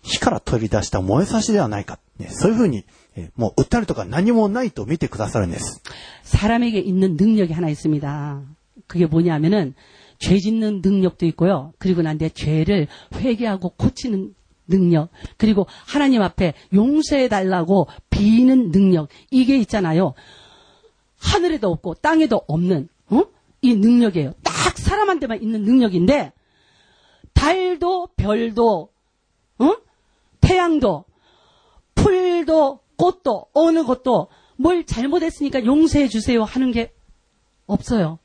火から取り出した燃えさしではないか。 ね、そういうふうに、えもう訴えるとか何もないと見てくださるんです。 사람에게 있는 능력이 하나 있습니다. 그게 뭐냐면은 죄 짓는 능력도 있고요. 그리고 난 뒤에 죄를 회개하고 고치는 능력. 그리고 하나님 앞에 용서해 달라고 비는 능력. 이게 있잖아요. 하늘에도 없고 땅에도 없는 어? 이 능력이에요. 딱 사람한테만 있는 능력인데 달도 별도 어? 태양도 풀도 꽃도 어느 것도 뭘 잘못했으니까 용서해 주세요 하는 게 없어요.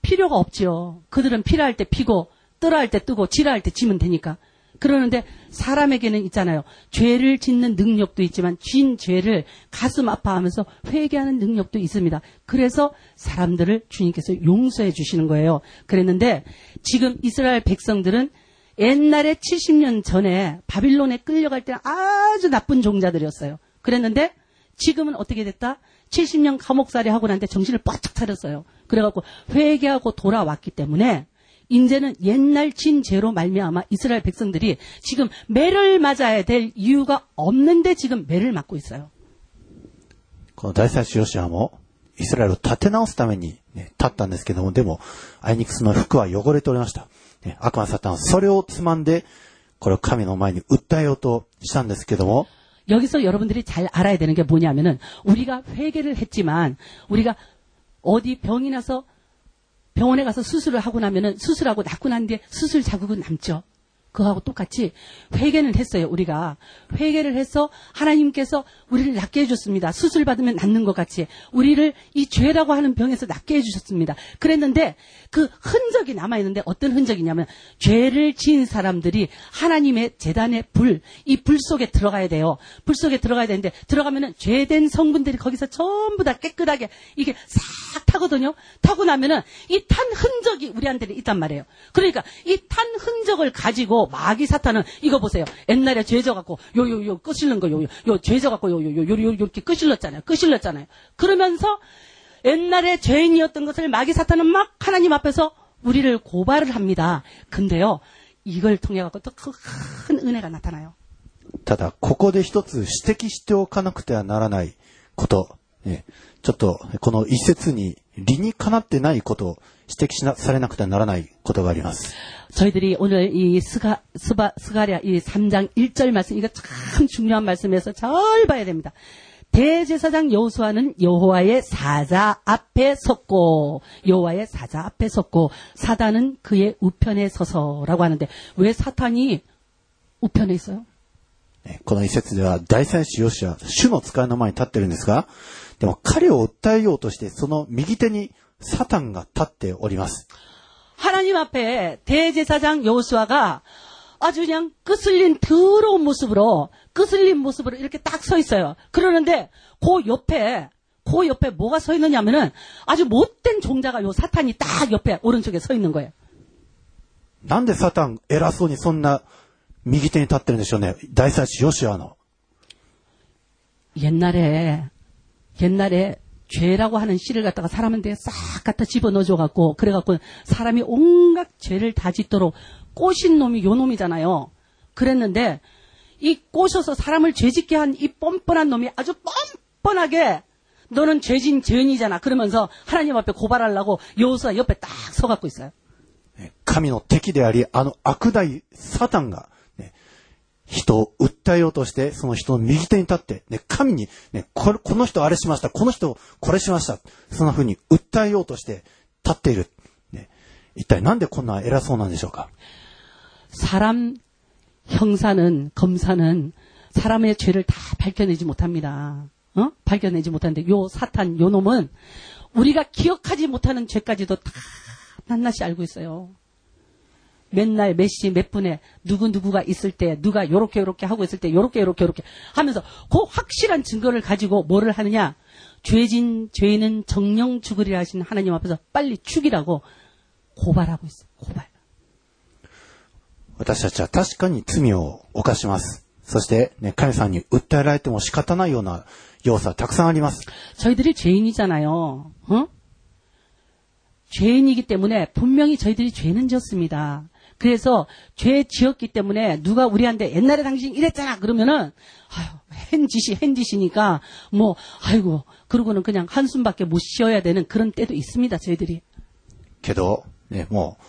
필요가 없지요. 그들은 필요할 때 피고 뜨라할 때 뜨고 지라할 때 지면 되니까. 그러는데 사람에게는 있잖아요. 죄를 짓는 능력도 있지만 진 죄를 가슴 아파하면서 회개하는 능력도 있습니다. 그래서 사람들을 주님께서 용서해 주시는 거예요. 그랬는데 지금 이스라엘 백성들은 옛날에 70년 전에 바빌론에 끌려갈 때는 아주 나쁜 종자들이었어요. 그랬는데 지금은 어떻게 됐다? 70년 감옥살이 하고 난데 정신을 바짝 차렸어요. 그래갖고 회개하고 돌아왔기 때문에 이제는 옛날 진 죄로 말미암아 이스라엘 백성들이 지금 매를 맞아야 될 이유가 없는데 지금 매를 맞고 있어요. この大祭司ヨシアも、イスラエルを立て直すために、ね、立ったんですけども、でも、あいにくその服は汚れておりました。 ね、悪魔サタンはそれをつまんで、これを神の前に訴えようとしたんですけども、 여기서 여러분들이 잘 알아야 되는 게 뭐냐면은 우리가 회개를 했지만 우리가 어디 병이 나서 병원에 가서 수술을 하고 나면은 수술하고 낫고 난 뒤에 수술 자국은 남죠. 그거하고 똑같이 회개는 했어요, 우리가. 회개를 해서 하나님께서 우리를 낫게 해줬습니다. 수술 받으면 낫는 것 같이. 우리를 이 죄라고 하는 병에서 낫게 해주셨습니다. 그랬는데 그 흔적이 남아있는데 어떤 흔적이냐면 죄를 지은 사람들이 하나님의 재단의 불, 이 불 속에 들어가야 돼요. 불 속에 들어가야 되는데 들어가면은 죄된 성분들이 거기서 전부 다 깨끗하게 이게 싹 타거든요. 타고 나면은 이 탄 흔적이 우리한테 있단 말이에요. 그러니까 이 탄 흔적을 가지고 마귀 사탄은 이거 보세요. 옛날에 죄져갖고 요요요 끄실는 거 요요 요 죄져갖고 요요요 요 이렇게 끄실렀잖아요. 끄실렀잖아요. 그러면서 옛날에 죄인이었던 것을 마귀 사탄은 막 하나님 앞에서 우리를 고발을 합니다. 근데요 이걸 통해 갖고 또 큰 은혜가 나타나요. ただ、ここで一つ指摘しておかなくてはならないこと、ね、ちょっと、この一節に理にかなってないことを 指摘しな、されなくてはならないことがあります。 저희들이 오늘 이 스가, 스바, 스가랴 이 3장 1절 말씀, 이거 참 중요한 말씀에서 잘 봐야 됩니다. 대제사장 여호수아는 여호와의 사자 앞에 섰고 여호와의 사자 앞에 섰고 사단은 그의 우편에 서서라고 하는데 왜 사탄이 우편에 있어요? ねこの一節では大祭司ヨシア、主の使いの前に立ってるんですが、でも彼を訴えようとして、その右手に サタンが立っております。 하나님 앞에 대제사장 여호수아가 아주 그냥 끄슬린 더러운 모습으로 끄슬린 모습으로 이렇게 딱 서 있어요. 그러는데 그 옆에 그 옆에 뭐가 서 있느냐면은 아주 못된 종자가 요 사탄이 딱 옆에 오른쪽에 서 있는 거예요. なんでサタン偉そうにそんな右手に立ってるんでしょうね。大祭司ヨシアの。 옛날에 옛날에 죄라고 하는 씨를 갖다가 사람한테 싹 갖다 집어넣어줘 갖고 그래갖고 사람이 온갖 죄를 다 짓도록 꼬신 놈이 요 놈이잖아요. 그랬는데 이 꼬셔서 사람을 죄짓게 한 이 뻔뻔한 놈이 아주 뻔뻔하게 너는 죄진 죄인이잖아. 그러면서 하나님 앞에 고발하려고 여호수아 옆에 딱 서갖고 있어요. ね神の敵であり、あの悪大サタンが、ね、 人を訴えようとして、その人の右手に立って、ね、神に、ね、これこの人あれしました、この人これしました。そんな風に訴えようとして立っている。ね、一体なんでこんな偉そうなんでしょうか 사람 형사는 검사는 사람의 죄를 다 밝혀내지 못합니다. 어? 밝혀내지 못하는데 요 사탄 요 놈은 우리가 기억하지 못하는 죄까지도 다 낱낱이 알고 있어요. 맨날 몇 시 몇 분에 누구 누구가 있을 때 누가 요렇게 요렇게 하고 있을 때 요렇게 요렇게 요렇게 하면서 그 확실한 증거를 가지고 뭐를 하느냐 죄진 죄인은 정령 죽으리라 하신 하나님 앞에서 빨리 죽이라고 고발하고 있어요. 고발. 私たちは確かに罪を犯します。そして、ね、神さんに訴えられても仕方ないような要素はたくさんあります。 저희들이 죄인이잖아요. 어? 죄인이기 때문에 분명히 저희들이 죄는 졌습니다. 그래서 죄 지었기 때문에 누가 우리한테 옛날에 당신 이랬잖아 그러면은 아유 한 짓이 한 짓이니까 뭐 아이고 그러고는 그냥 한숨밖에 못 쉬어야 되는 그런 때도 있습니다 저희들이 けど、ね、もう、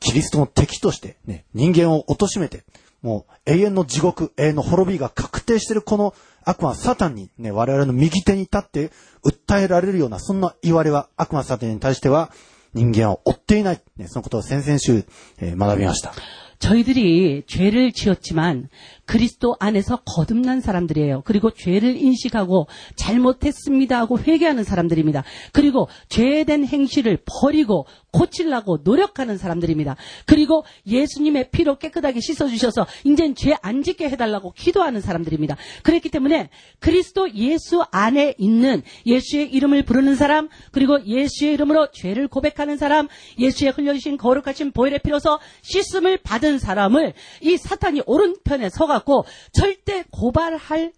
キリストの敵として、ね、人間を貶めて、もう永遠の地獄、永遠の滅びが確定しているこの悪魔サタンに、ね、我々の右手に立って訴えられるような、そんな言われは悪魔サタンに対しては 人間を追っていない。ね、そのことを先々週、えー学びました。 저희들이 죄를 지었지만 그리스도 안에서 거듭난 사람들이에요. 그리고 죄를 인식하고 잘못했습니다 하고 회개하는 사람들입니다. 그리고 죄된 행실을 버리고 고치려고 노력하는 사람들입니다. 그리고 예수님의 피로 깨끗하게 씻어주셔서 이젠 죄 안 짓게 해달라고 기도하는 사람들입니다. 그랬기 때문에 그리스도 예수 안에 있는 예수의 이름을 부르는 사람 그리고 예수의 이름으로 죄를 고백하는 사람 예수의 흘려주신 거룩하신 보혈의 피로서 씻음을 받은 사람을 이 사탄이 오른편에 서 갖고 절대 고발할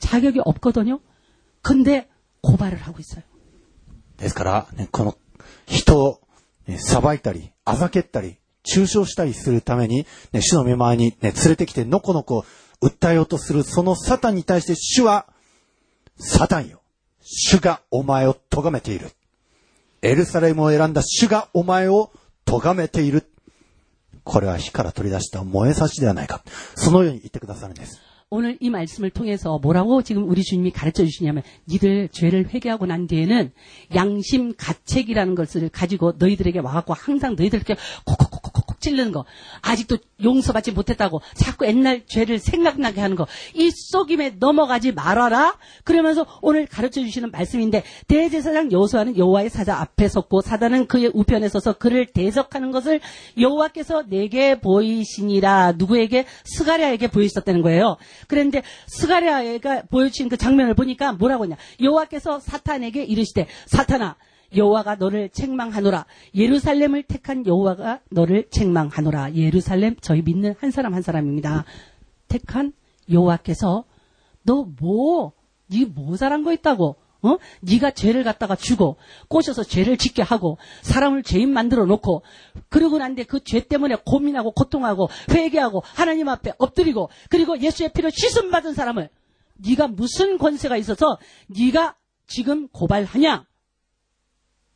자격이 없거든요. 근데 고발을 하고 있어요. ですから、ね、この人を、ね、裁いたり、あざけったり、中傷したりするために、ね、主の御前に、ね、連れてきてのこのこ訴えようとするそのサタンに対して主は、サタンよ。主がお前を咎めている。エルサレムを選んだ主がお前を咎めている。 これは火から取り出した燃えさしではないか。そのように言ってくださるんです。 오늘 이 말씀을 통해서 뭐라고 지금 우리 주님이 가르쳐 주시냐면 니들 죄를 회개하고 난 뒤에는 양심 가책이라는 것을 가지고 너희들에게 와갖고 항상 너희들에게 콕콕콕 찌르는 거. 아직도 용서받지 못했다고 자꾸 옛날 죄를 생각나게 하는 거. 이 속임에 넘어가지 말아라. 그러면서 오늘 가르쳐 주시는 말씀인데 대제사장 여호수아는 여호와의 사자 앞에 섰고 사단은 그의 우편에 서서 그를 대적하는 것을 여호와께서 내게 보이시니라. 누구에게? 스가랴에게 보이셨다는 거예요. 그런데 스가랴가 보여주신 그 장면을 보니까 뭐라고 하냐? 여호와께서 사탄에게 이르시되 사탄아 여호와가 너를 책망하노라 예루살렘을 택한 여호와가 너를 책망하노라 예루살렘 저희 믿는 한 사람 한 사람입니다 택한 여호와께서 너뭐니뭐 잘한 거 있다고 어? 네가 죄를 갖다가 주고 꼬셔서 죄를 짓게 하고 사람을 죄인 만들어 놓고 그러고 난데 그 죄 때문에 고민하고 고통하고 회개하고 하나님 앞에 엎드리고 그리고 예수의 피로 씻음 받은 사람을 네가 무슨 권세가 있어서 네가 지금 고발하냐?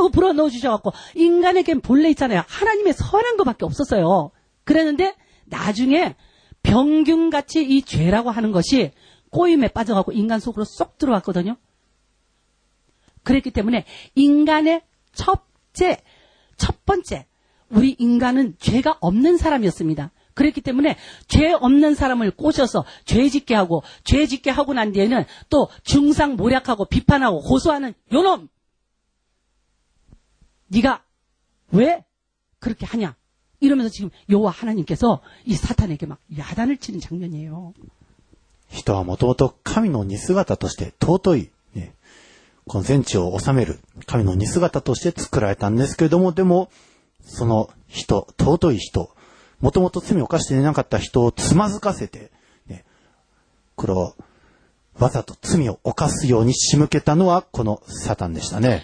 하고 불어 넣어 주셔갖고 인간에겐 본래 있잖아요. 하나님의 선한 것밖에 없었어요. 그랬는데 나중에 병균같이 이 죄라고 하는 것이 꼬임에 빠져갖고 인간 속으로 쏙 들어왔거든요. 그랬기 때문에 인간의 첫째, 첫 번째, 우리 인간은 죄가 없는 사람이었습니다. 그랬기 때문에 죄 없는 사람을 꼬셔서 죄 짓게 하고 죄 짓게 하고 난 뒤에는 또 중상 모략하고 비판하고 고소하는 요놈 네가 왜 그렇게 하냐 이러면서 지금 여호와 하나님께서 이 사탄에게 막 야단을 치는 장면이에요. 人はもともと神の似姿として尊い、ね、この全地を治める神の似姿として作られたんですけれども、でも、その人、尊い人、もともと罪を犯していなかった人をつまずかせて、ね、これをわざと罪を犯すように仕向けたのはこのサタンでしたね。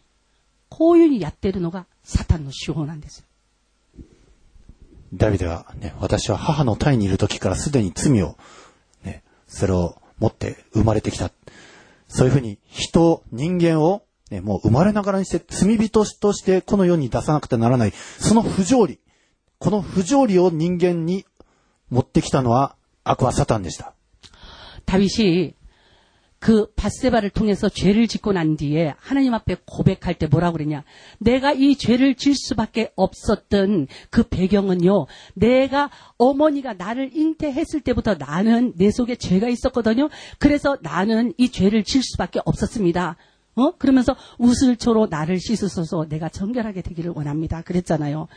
こういうふうにやっているのがサタンの手法なんです。ダビデはね、私は母の胎にいる時からすでに罪を、ね、それを持って生まれてきた。そういうふうに人、人間を、ね、もう生まれながらにして罪人としてこの世に出さなくてならない、その不条理、この不条理を人間に持ってきたのは悪はサタンでした。寂し、 그 바세바를 통해서 죄를 짓고 난 뒤에 하나님 앞에 고백할 때 뭐라고 그랬냐? 내가 이 죄를 질 수밖에 없었던 그 배경은요. 내가 어머니가 나를 잉태했을 때부터 나는 내 속에 죄가 있었거든요. 그래서 나는 이 죄를 질 수밖에 없었습니다. 어? 그러면서 우슬초로 나를 씻으소서 내가 정결하게 되기를 원합니다. 그랬잖아요.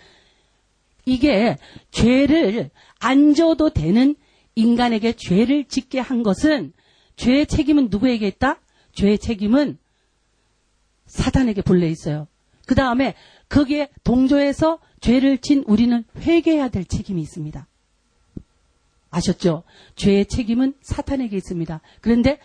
이게 죄를 안 져도 되는 인간에게 죄를 짓게 한 것은 죄의 책임은 누구에게 있다? 죄의 책임은 사단에게 불려 있어요. 그 다음에 거기에 동조해서 죄를 진 우리는 회개해야 될 책임이 있습니다. 아셨죠? 죄의 책임은 사탄에게 있습니다. 그런데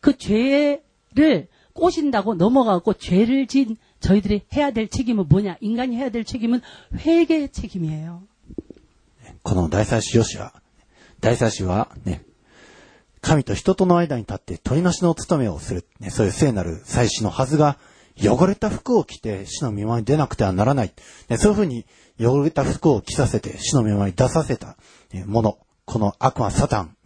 그 죄를 꼬신다고 넘어가고 죄를 진 저희들이 해야 될 책임은 뭐냐? 인간이 해야 될 책임은 회개의 책임이에요. この大祭司ヨシア、大祭司はね、 神と人との間に立って取りなしの務めをする、ね、そういう聖なる祭司のはずが、汚れた服を着て死の見舞いに出なくてはならない。ね、そういうふうに汚れた服を着させて死の見舞いに出させたねもの。この悪魔サタン。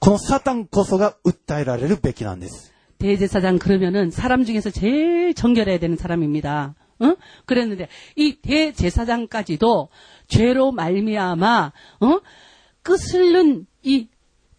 このサタンこそが訴えられるべきなんです。 대제사장 그러면은 사람 중에서 제일 정결해야 되는 사람입니다. 어? 그랬는데 이 대제사장까지도 죄로 말미암아 어? 끝을는 이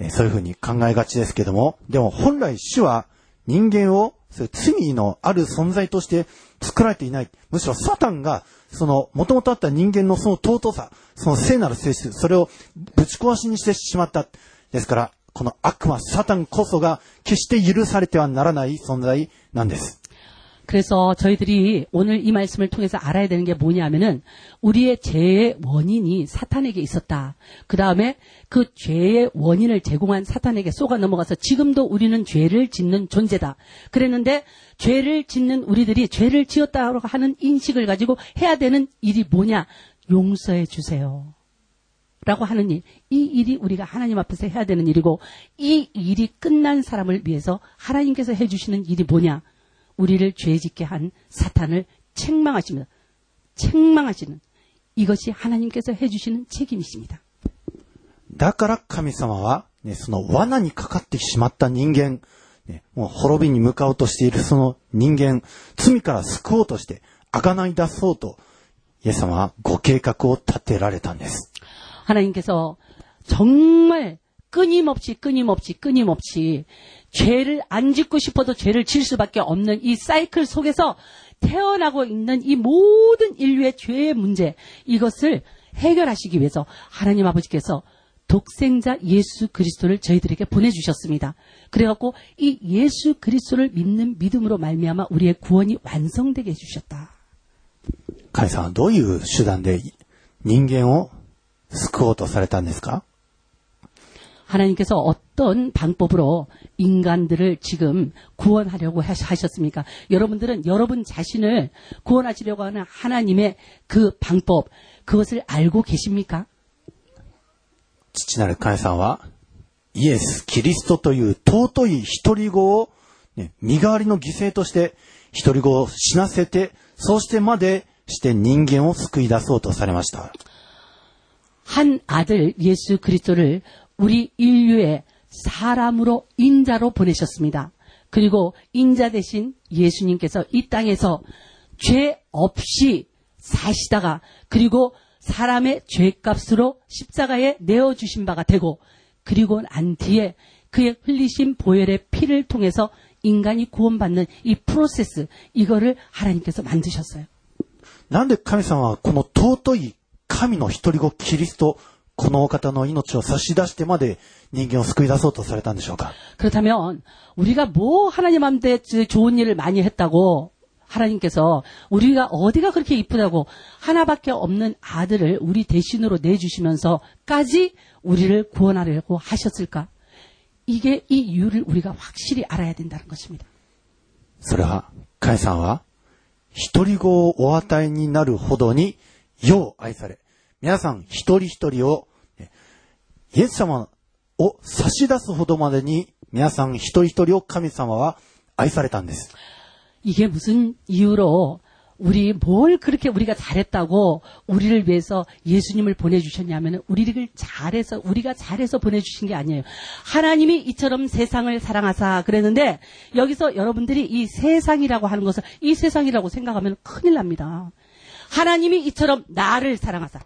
えそういうふうに考えがちですけども、でも本来主は人間をそ罪のある存在として作られていない。むしろサタンが、その、元々あった人間のその尊さ、その聖なる性質、それをぶち壊しにしてしまった。ですから、この悪魔、サタンこそが決して許されてはならない存在なんです。 그래서 저희들이 오늘 이 말씀을 통해서 알아야 되는 게 뭐냐면은 우리의 죄의 원인이 사탄에게 있었다. 그 다음에 그 죄의 원인을 제공한 사탄에게 쏘가 넘어가서 지금도 우리는 죄를 짓는 존재다. 그랬는데 죄를 짓는 우리들이 죄를 지었다고 하는 인식을 가지고 해야 되는 일이 뭐냐? 용서해 주세요. 라고 하는 일. 이 일이 우리가 하나님 앞에서 해야 되는 일이고, 이 일이 끝난 사람을 위해서 하나님께서 해주시는 일이 뭐냐? 우리를 죄 짓게 한 사탄을 책망하시면, 책망하시는 이것이 하나님께서 해주시는 책임이십니다. だから神様は、ね、その罠にかかってしまった人間、ね、もう滅びに向かおうとしているその人間、罪から救おうとして、贖い出そうと、イエス様はご計画を立てられたんです。 하나님께서 정말 끊임없이 끊임없이 끊임없이 죄를 안 짓고 싶어도 죄를 질 수밖에 없는 이 사이클 속에서 태어나고 있는 이 모든 인류의 죄의 문제 이것을 해결하시기 위해서 하나님 아버지께서 독생자 예수 그리스도를 저희들에게 보내주셨습니다. 그래갖고 이 예수 그리스도를 믿는 믿음으로 말미암아 우리의 구원이 완성되게 해주셨다. 神様はどういう手段で人間を救おうとされたんですか 하나님께서 어떤 방법으로 인간들을 지금 구원하려고 하시- 하셨습니까? 여러분들은 여러분 자신을 구원하시려고 하는 하나님의 그 방법, 그것을 알고 계십니까? 父なる神様は、イエス・キリストという尊い一人子を、ね、身代わりの犠牲として、一人子を死なせて、そうしてまでして人間を救い出そうとされました。 한 아들 예수 그리스도를 우리 인류의 사람으로 인자로 보내셨습니다. 그리고 인자 대신 예수님께서 이 땅에서 죄 없이 사시다가 그리고 사람의 죄값으로 십자가에 내어 주신 바가 되고 그리고 난 뒤에 그의 흘리신 보혈의 피를 통해서 인간이 구원받는 이 프로세스 이거를 하나님께서 만드셨어요. なんで神様はこの尊い神の一人子キリスト、 このお方の命を差し出してまで人間を救い出そうとされたんでしょうか 그렇다면 우리가 뭐 하나님한테 좋은 일을 많이 했다고 하나님께서 우리가 어디가 그렇게 이쁘다고 하나밖에 없는 아들을 우리 대신으로 내주시면서까지 우리를 구원하려고 하셨을까? 이게 이 이유를 우리가 확실히 알아야 된다는 것입니다. それは、神様は、一人子をお与えになるほどに、よう愛され、皆さん一人一人を、ね イエス様を差し出すほどまでに、皆さん一人一人を神様は愛されたんです。 이게 무슨 이유로 우리 뭘 그렇게 우리가 잘했다고 우리를 위해서 예수님을 보내주셨냐면 우리를 잘해서 우리가 잘해서 보내주신 게 아니에요. 하나님이 이처럼 세상을 사랑하사 그랬는데 여기서 여러분들이 이 세상이라고 하는 것을 이 세상이라고 생각하면 큰일 납니다. 하나님이 이처럼 나를 사랑하사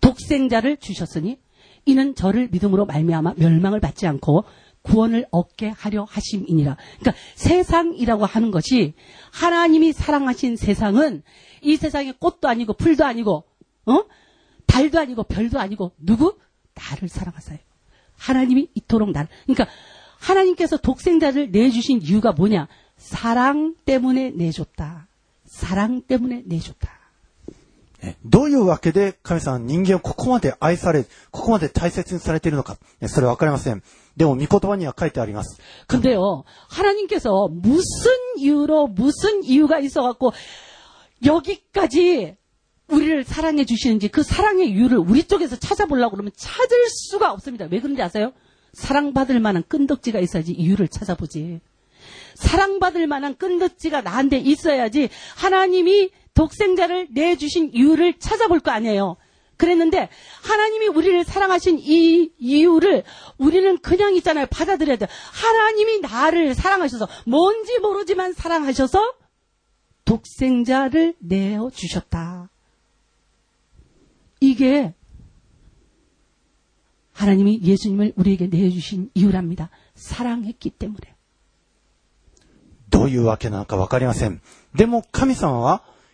독생자를 주셨으니 이는 저를 믿음으로 말미암아 멸망을 받지 않고 구원을 얻게 하려 하심이니라. 그러니까 세상이라고 하는 것이 하나님이 사랑하신 세상은 이 세상에 꽃도 아니고 풀도 아니고 어? 달도 아니고 별도 아니고 누구? 나를 사랑하사요. 하나님이 이토록 나를 그러니까 하나님께서 독생자를 내주신 이유가 뭐냐? 사랑 때문에 내줬다. 사랑 때문에 내줬다. ねどういうわけで神様は人間をここまで愛され、ここまで大切にされているのか、ねそれはわかりません。でも、御言葉には書いてあります。 근데요, 하나님께서 무슨 이유로, 무슨 이유가 있어갖고, 여기까지 우리를 사랑해 주시는지 그 사랑의 이유를 우리 쪽에서 찾아보려고 그러면 찾을 수가 없습니다. 왜 그런지 아세요? 사랑받을 만한 끈덕지가 있어야지 이유를 찾아보지. 사랑받을 만한 끈덕지가 나한테 있어야지 하나님이 독생자를 내주신 이유를 찾아볼 거 아니에요. 그랬는데 하나님이 우리를 사랑하신 이 이유를 우리는 그냥 있잖아요. 받아들여야 돼. 하나님이 나를 사랑하셔서 뭔지 모르지만 사랑하셔서 독생자를 내어 주셨다. 이게 하나님이 예수님을 우리에게 내주신 이유랍니다. 사랑했기 때문에. どういうわけなのかわかりません。でも神様は、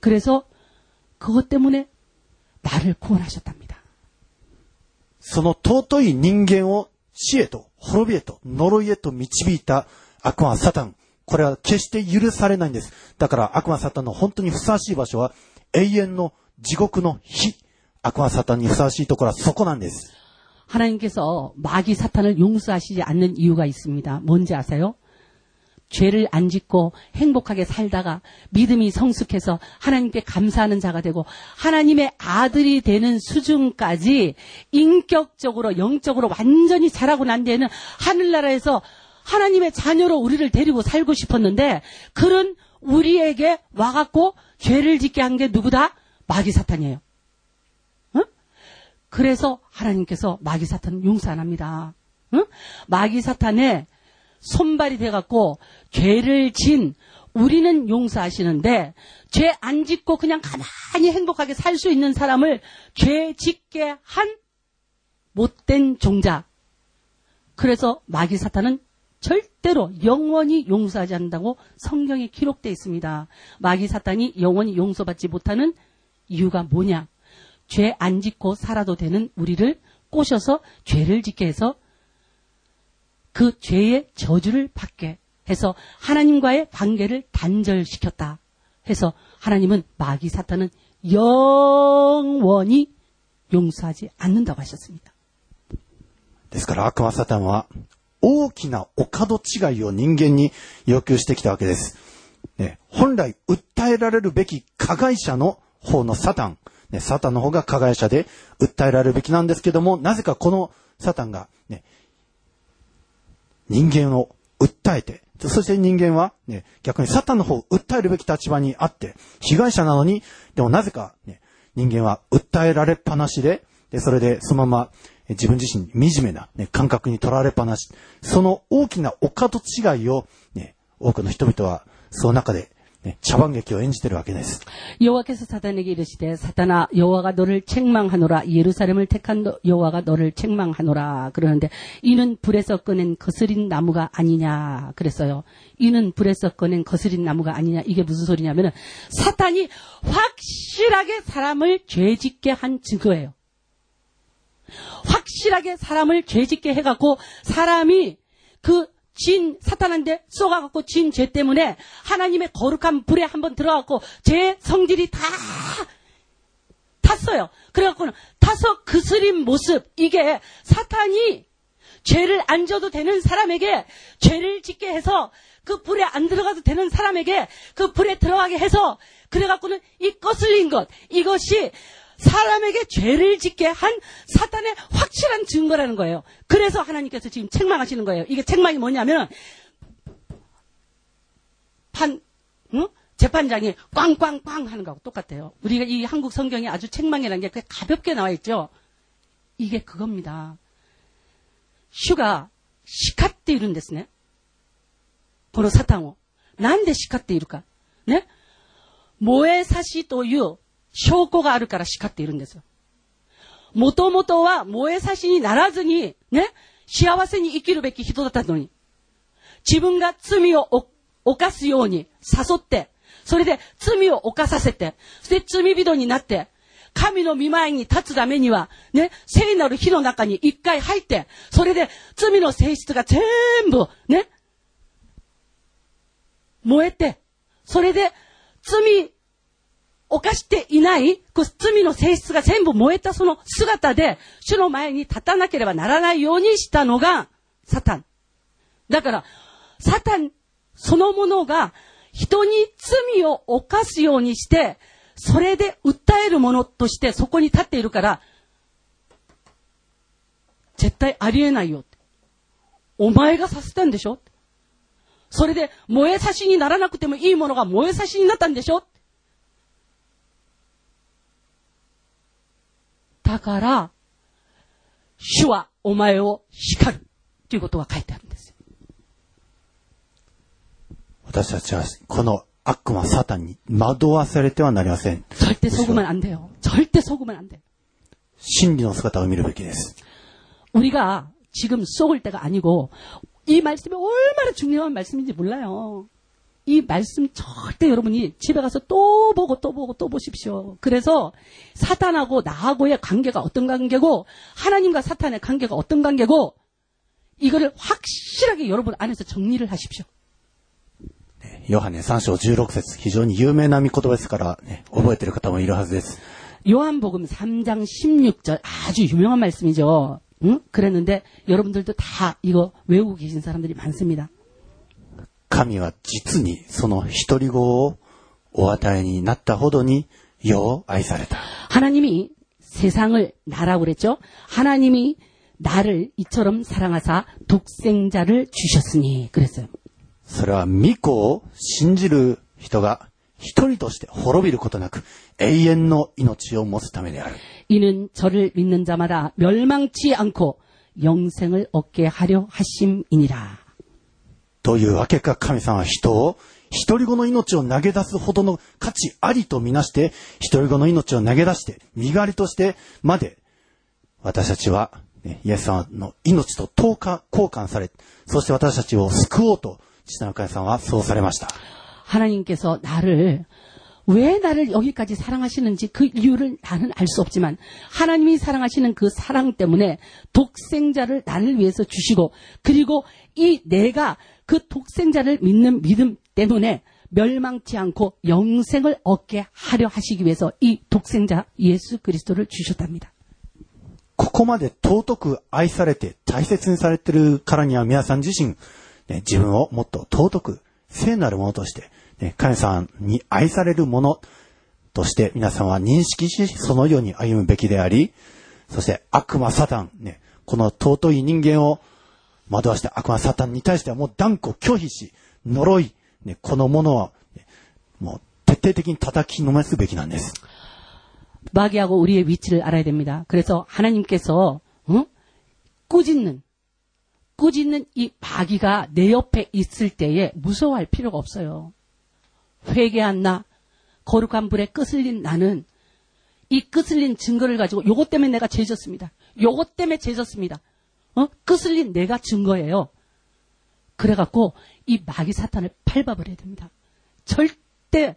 그래서 그것 때문에 나를 구원하셨답니다. その尊い人間を死へと、滅びへと、呪いへと導いた悪魔サタン。これは決して許されないんです。だから悪魔サタンの本当にふさわしい場所は永遠の地獄の火。 悪魔サタンにふさわしいところはそこなんです。 하나님께서 마귀 사탄을 용서하시지 않는 이유가 있습니다. 뭔지 아세요? 죄를 안 짓고 행복하게 살다가 믿음이 성숙해서 하나님께 감사하는 자가 되고 하나님의 아들이 되는 수준까지 인격적으로 영적으로 완전히 자라고 난 뒤에는 하늘나라에서 하나님의 자녀로 우리를 데리고 살고 싶었는데 그런 우리에게 와갖고 죄를 짓게 한 게 누구다? 마귀 사탄이에요. 응? 그래서 하나님께서 마귀 사탄은 용서 안 합니다. 응? 마귀 사탄의 손발이 돼갖고 죄를 진 우리는 용서하시는데 죄 안 짓고 그냥 가만히 행복하게 살 수 있는 사람을 죄 짓게 한 못된 종자. 그래서 마귀 사탄은 절대로 영원히 용서하지 않는다고 성경에 기록되어 있습니다. 마귀 사탄이 영원히 용서받지 못하는 이유가 뭐냐? 죄 안 짓고 살아도 되는 우리를 꼬셔서 죄를 짓게 해서 그 죄의 저주를 받게 해서 하나님과의 관계를 단절시켰다. 해서 하나님은 마귀 사탄은 영원히 용서하지 않는다고 하셨습니다. ですから悪魔サタンは大きなお門違いを人間に要求してきたわけです。ね、本来訴えられるべき加害者の方のサタン、ね、サタンの方が加害者で訴えられるべきなんですけども、なぜかこのサタンが、ね、 人間を訴えて、そして人間は、ね、逆にサタンの方を訴えるべき立場にあって、被害者なのに、でもなぜか、ね、人間は訴えられっぱなしで、で、それでそのまま自分自身惨めな、ね、感覚に取られっぱなし。その大きな丘と違いを、ね、多くの人々は、その中で、 네, 자방객교 엔지대로 하게 됐어. 여호와께서 사단에게 이르시되 사단아 여호와가 너를 책망하노라 예루살렘을 택한 여호와가 너를 책망하노라 그러는데 이는 불에서 꺼낸 거스린 나무가 아니냐 그랬어요. 이는 불에서 꺼낸 거스린 나무가 아니냐 이게 무슨 소리냐면은 사탄이 확실하게 사람을 죄짓게 한 증거예요. 확실하게 사람을 죄짓게 해갖고 사람이 그 진 사탄한테 쏘가갖고 진 죄 때문에 하나님의 거룩한 불에 한번 들어갖고 죄 성질이 다 탔어요. 그래갖고는 타서 그스린 모습 이게 사탄이 죄를 안 져도 되는 사람에게 죄를 짓게 해서 그 불에 안 들어가도 되는 사람에게 그 불에 들어가게 해서 그래갖고는 이 거슬린 것 이것이 사람에게 죄를 짓게 한 사탄의 확실한 증거라는 거예요. 그래서 하나님께서 지금 책망하시는 거예요. 이게 책망이 뭐냐면 판 응? 재판장이 꽝꽝꽝 하는 거하고 똑같아요. 우리가 이 한국 성경이 아주 책망이라는 게 가볍게 나와 있죠. 이게 그겁니다. 主が 叱って いるん ですね? ほら サタンを. なんで 叱って いるか? ね? 燃え さし という 証拠があるから叱っているんですよ。もともとは燃えさしにならずに、ね、幸せに生きるべき人だったのに、自分が罪を犯すように誘って、それで罪を犯させて、そして罪人になって、神の見前に立つためには、ね、聖なる火の中に一回入って、それで罪の性質が全部、ね、燃えて、それで罪、犯していない、こう罪の性質が全部燃えたその姿で、主の前に立たなければならないようにしたのが、サタン。だから、サタンそのものが、人に罪を犯すようにして、それで訴えるものとしてそこに立っているから、絶対ありえないよ。お前がさせたんでしょ？それで燃えさしにならなくてもいいものが燃えさしになったんでしょ？だから、主はお前を叱る。ということが書いてあるんですよ。私たちは、この悪魔サタンに惑わされてはなりません。 절대 속으면 안 돼요. 절대 속으면 안 돼. 真理の姿を見るべきです。 우리가 지금 속을 때가 아니고 이 말씀이 얼마나 중요한 말씀인지 몰라요. 이 말씀 절대 여러분이 집에 가서 또 보고 또 보고 또 보십시오. 그래서 사탄하고 나하고의 관계가 어떤 관계고 하나님과 사탄의 관계가 어떤 관계고 이거를 확실하게 여러분 안에서 정리를 하십시오. ヨハネ3章16節非常に有名な見言葉ですから、ね、覚えてる方もいるはずです。 요한복음 3장 16절 아주 유명한 말씀이죠. 응? 그랬는데 여러분들도 다 이거 외우고 계신 사람들이 많습니다. 神は実にその一人子をお与えになったほどによう愛された。 하나님이 세상을 나라고 그랬죠. 하나님이 나를 이처럼 사랑하사 독생자를 주셨으니 그랬어요. それは御子を信じる人が一人として滅びることなく永遠の命を持つためである。 이는 저를 믿는 자마다 멸망치 않고 영생을 얻게 하려 하심이니라. というわけか神様は人を一人子の命を投げ出すほどの価値ありとみなして、一人子の命を投げ出して、身代わりとしてまで、私たちは、ね、イエス様の命と等価交換され、そして私たちを救おうと、父なる神様はそうされました。 하나님께서 나를 왜 나를 여기까지 사랑하시는지 그 이유를 나는 알 수 없지만 하나님이 사랑하시는 그 사랑 때문에 독생자를 나를 위해서 주시고 그리고 이 내가 그 독생자를 믿는 믿음 때문에 멸망치 않고 영생을 얻게 하려 하시기 위해서 이 독생자 예수 그리스도를 주셨답니다. ここまで尊く愛されて大切にされてるからには皆さん自身、ね、自分をもっと尊く聖なるものとして、ね、神様に愛されるものとして皆さんは認識し、そのように歩むべきであり、そして悪魔サタン、ね、この尊い人間を 惑わして悪魔サタンに対してはもう断固拒否し、呪い、ね、このものは、ねもう徹底的に叩きのめすべきなんです。 마귀하고 우리의 위치를 알아야 됩니다. 그래서 하나님께서 어? 꾸짖는 꾸짖는 이 마귀가 내 옆에 있을 때에 무서워할 필요가 없어요. 회개한 나, 거룩한 불에 끄슬린 나는 이 끄슬린 증거를 가지고 요것 때문에 내가 죄졌습니다. 요것 때문에 죄졌습니다. 어? 끄슬린 내가 증거예요. 그래갖고 이 마귀 사탄을 밟아버려야 됩니다. 절대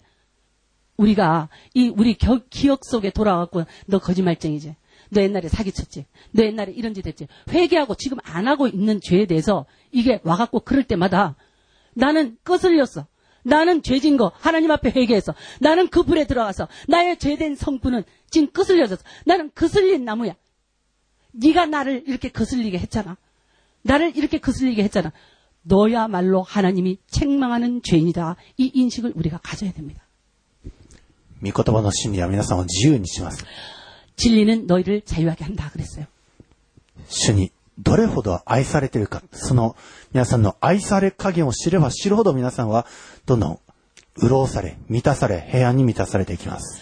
우리가 이 우리 겨- 기억 속에 돌아갖고 너 거짓말쟁이지. 너 옛날에 사기쳤지. 너 옛날에 이런 짓 했지. 회개하고 지금 안 하고 있는 죄에 대해서 이게 와갖고 그럴 때마다 나는 거슬렸어. 나는 죄진 거 하나님 앞에 회개해서 나는 그 불에 들어가서 나의 죄된 성분은 지금 거슬려졌어. 나는 거슬린 나무야. 네가 나를 이렇게 거슬리게 했잖아. 나를 이렇게 거슬리게 했잖아. 너야말로 하나님이 책망하는 죄인이다. 이 인식을 우리가 가져야 됩니다. 御言葉の真理は皆さんを自由にします。 진리는 너희를 자유하게 한다 그랬어요. 主にどれほど愛されているか、その皆さんの愛され加減を知れば知るほど皆さんはどんどん潤され、満たされ、平安に満たされていきます。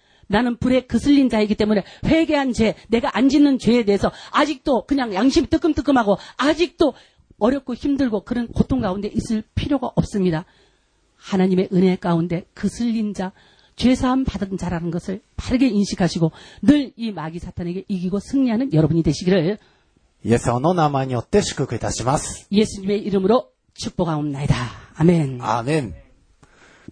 나는 불에 거슬린 자이기 때문에 회개한 죄, 내가 안 짓는 죄에 대해서 아직도 그냥 양심이 뜨끔뜨끔하고 아직도 어렵고 힘들고 그런 고통 가운데 있을 필요가 없습니다. 하나님의 은혜 가운데 거슬린 자, 죄사함 받은 자라는 것을 바르게 인식하시고 늘 이 마귀 사탄에게 이기고 승리하는 여러분이 되시기를 イエス様の名前によって祝福いたします。 예수님의 이름으로 축복하옵나이다. 아멘. アーメン。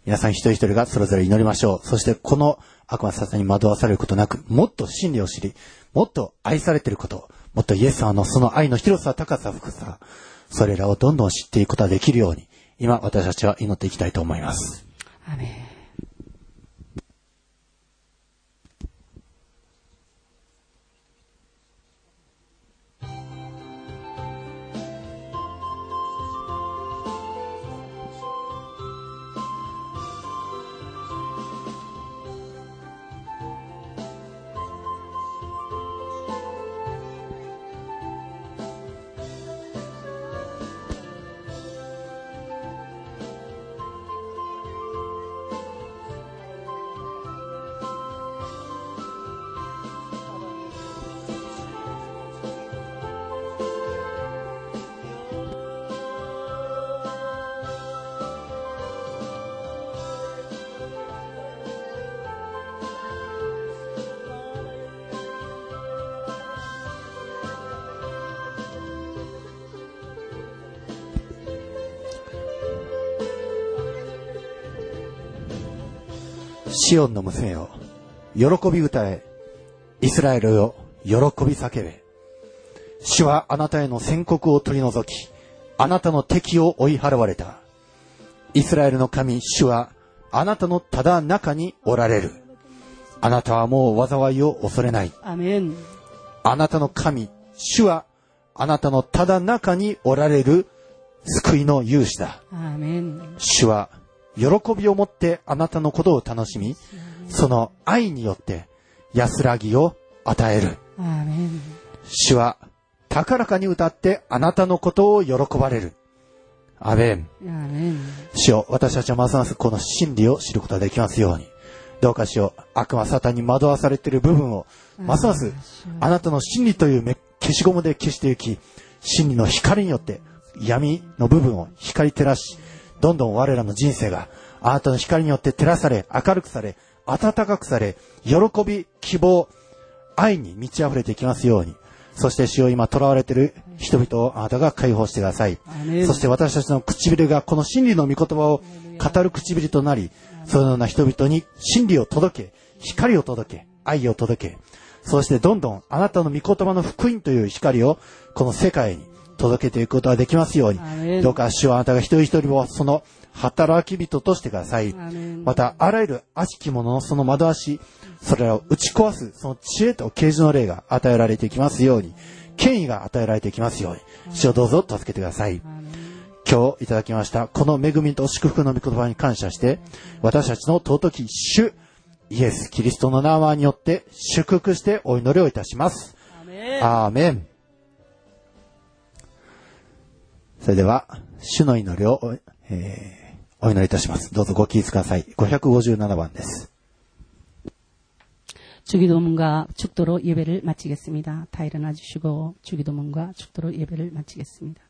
皆さん一人一人がそれぞれ祈りましょう。そしてこの 悪魔サタンに惑わされることなく、もっと真理を知り、もっと愛されていること、もっとイエス様のその愛の広さ、高さ、深さ、それらをどんどん知っていくことができるように、今私たちは祈っていきたいと思います。シオンの娘よ、喜び歌え。イスラエルよ、喜び叫べ。主はあなたへの宣告を取り除き、あなたの敵を追い払われた。イスラエルの神、主は、あなたのただ中におられる。あなたはもう災いを恐れない。アメン。あなたの神、主は、あなたのただ中におられる救いの勇士だ。アメン。主は、喜びを持ってあなたのことを楽しみ、その愛によって安らぎを与える。主は高らかに歌ってあなたのことを喜ばれる。アメン。主よ、私たちはますますこの真理を知ることができますように。どうかしよう、悪魔サタンに惑わされている部分を、ますますあなたの真理という消しゴムで消していき、真理の光によって闇の部分を光照らし、どんどん我らの人生があなたの光によって照らされ、明るくされ、暖かくされ、喜び、希望、愛に満ち溢れていきますように。そして主を今囚われている人々をあなたが解放してください。そして私たちの唇がこの真理の御言葉を語る唇となり、そのような人々に真理を届け、光を届け、愛を届け、そしてどんどんあなたの御言葉の福音という光をこの世界に届けていくことができますように、どうか主はあなたが一人一人をその働き人としてください。また、あらゆる悪しき者のその窓足、それらを打ち壊す、その知恵と啓示の霊が与えられていきますように、権威が与えられていきますように、主をどうぞ助けてください。今日いただきました、この恵みと祝福の御言葉に感謝して、私たちの尊き主、イエス・キリストの名前によって祝福してお祈りをいたします。アーメン。それでは、主の祈りを、えーお祈りいたします。どうぞご起立ください。557番です。 주기도문과 축도로 예배를 마치겠습니다. 다 일어나 주시고 주기도문과 축도로 예배를 마치겠습니다.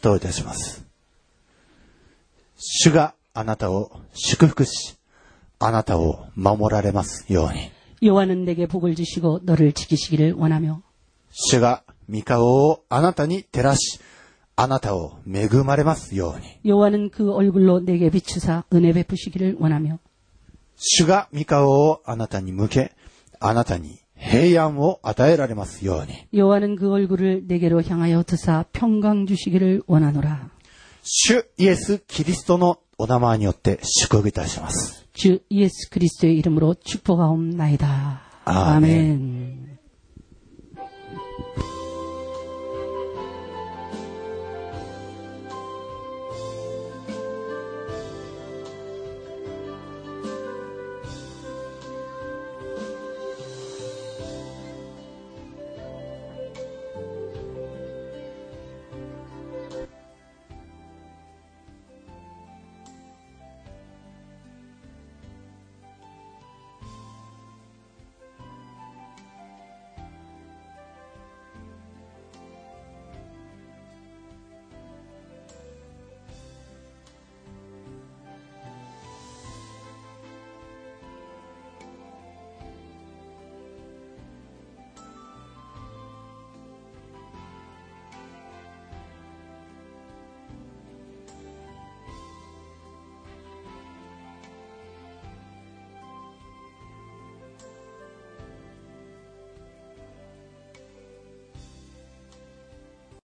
祝祷いたします。主があなたを祝福し、あなたを守られますように。 여호와는 내게 복을 주시고 너를 지키시기를 원하며 主が御顔をあなたに照らし、あなたを恵まれますように。 여호와는 그 얼굴로 내게 비추사 은혜 베푸시기를 원하며 主が御顔をあなたに向け、あなたに 平安を与えられますように。 여호와는 그 얼굴을 내게로 향하여 드사 평강 주시기를 원하노라 主イエス・キリストのお名前によって祝福いたします。 주 예수 그리스도의 이름으로 축복하옵나이다 아멘. 아멘.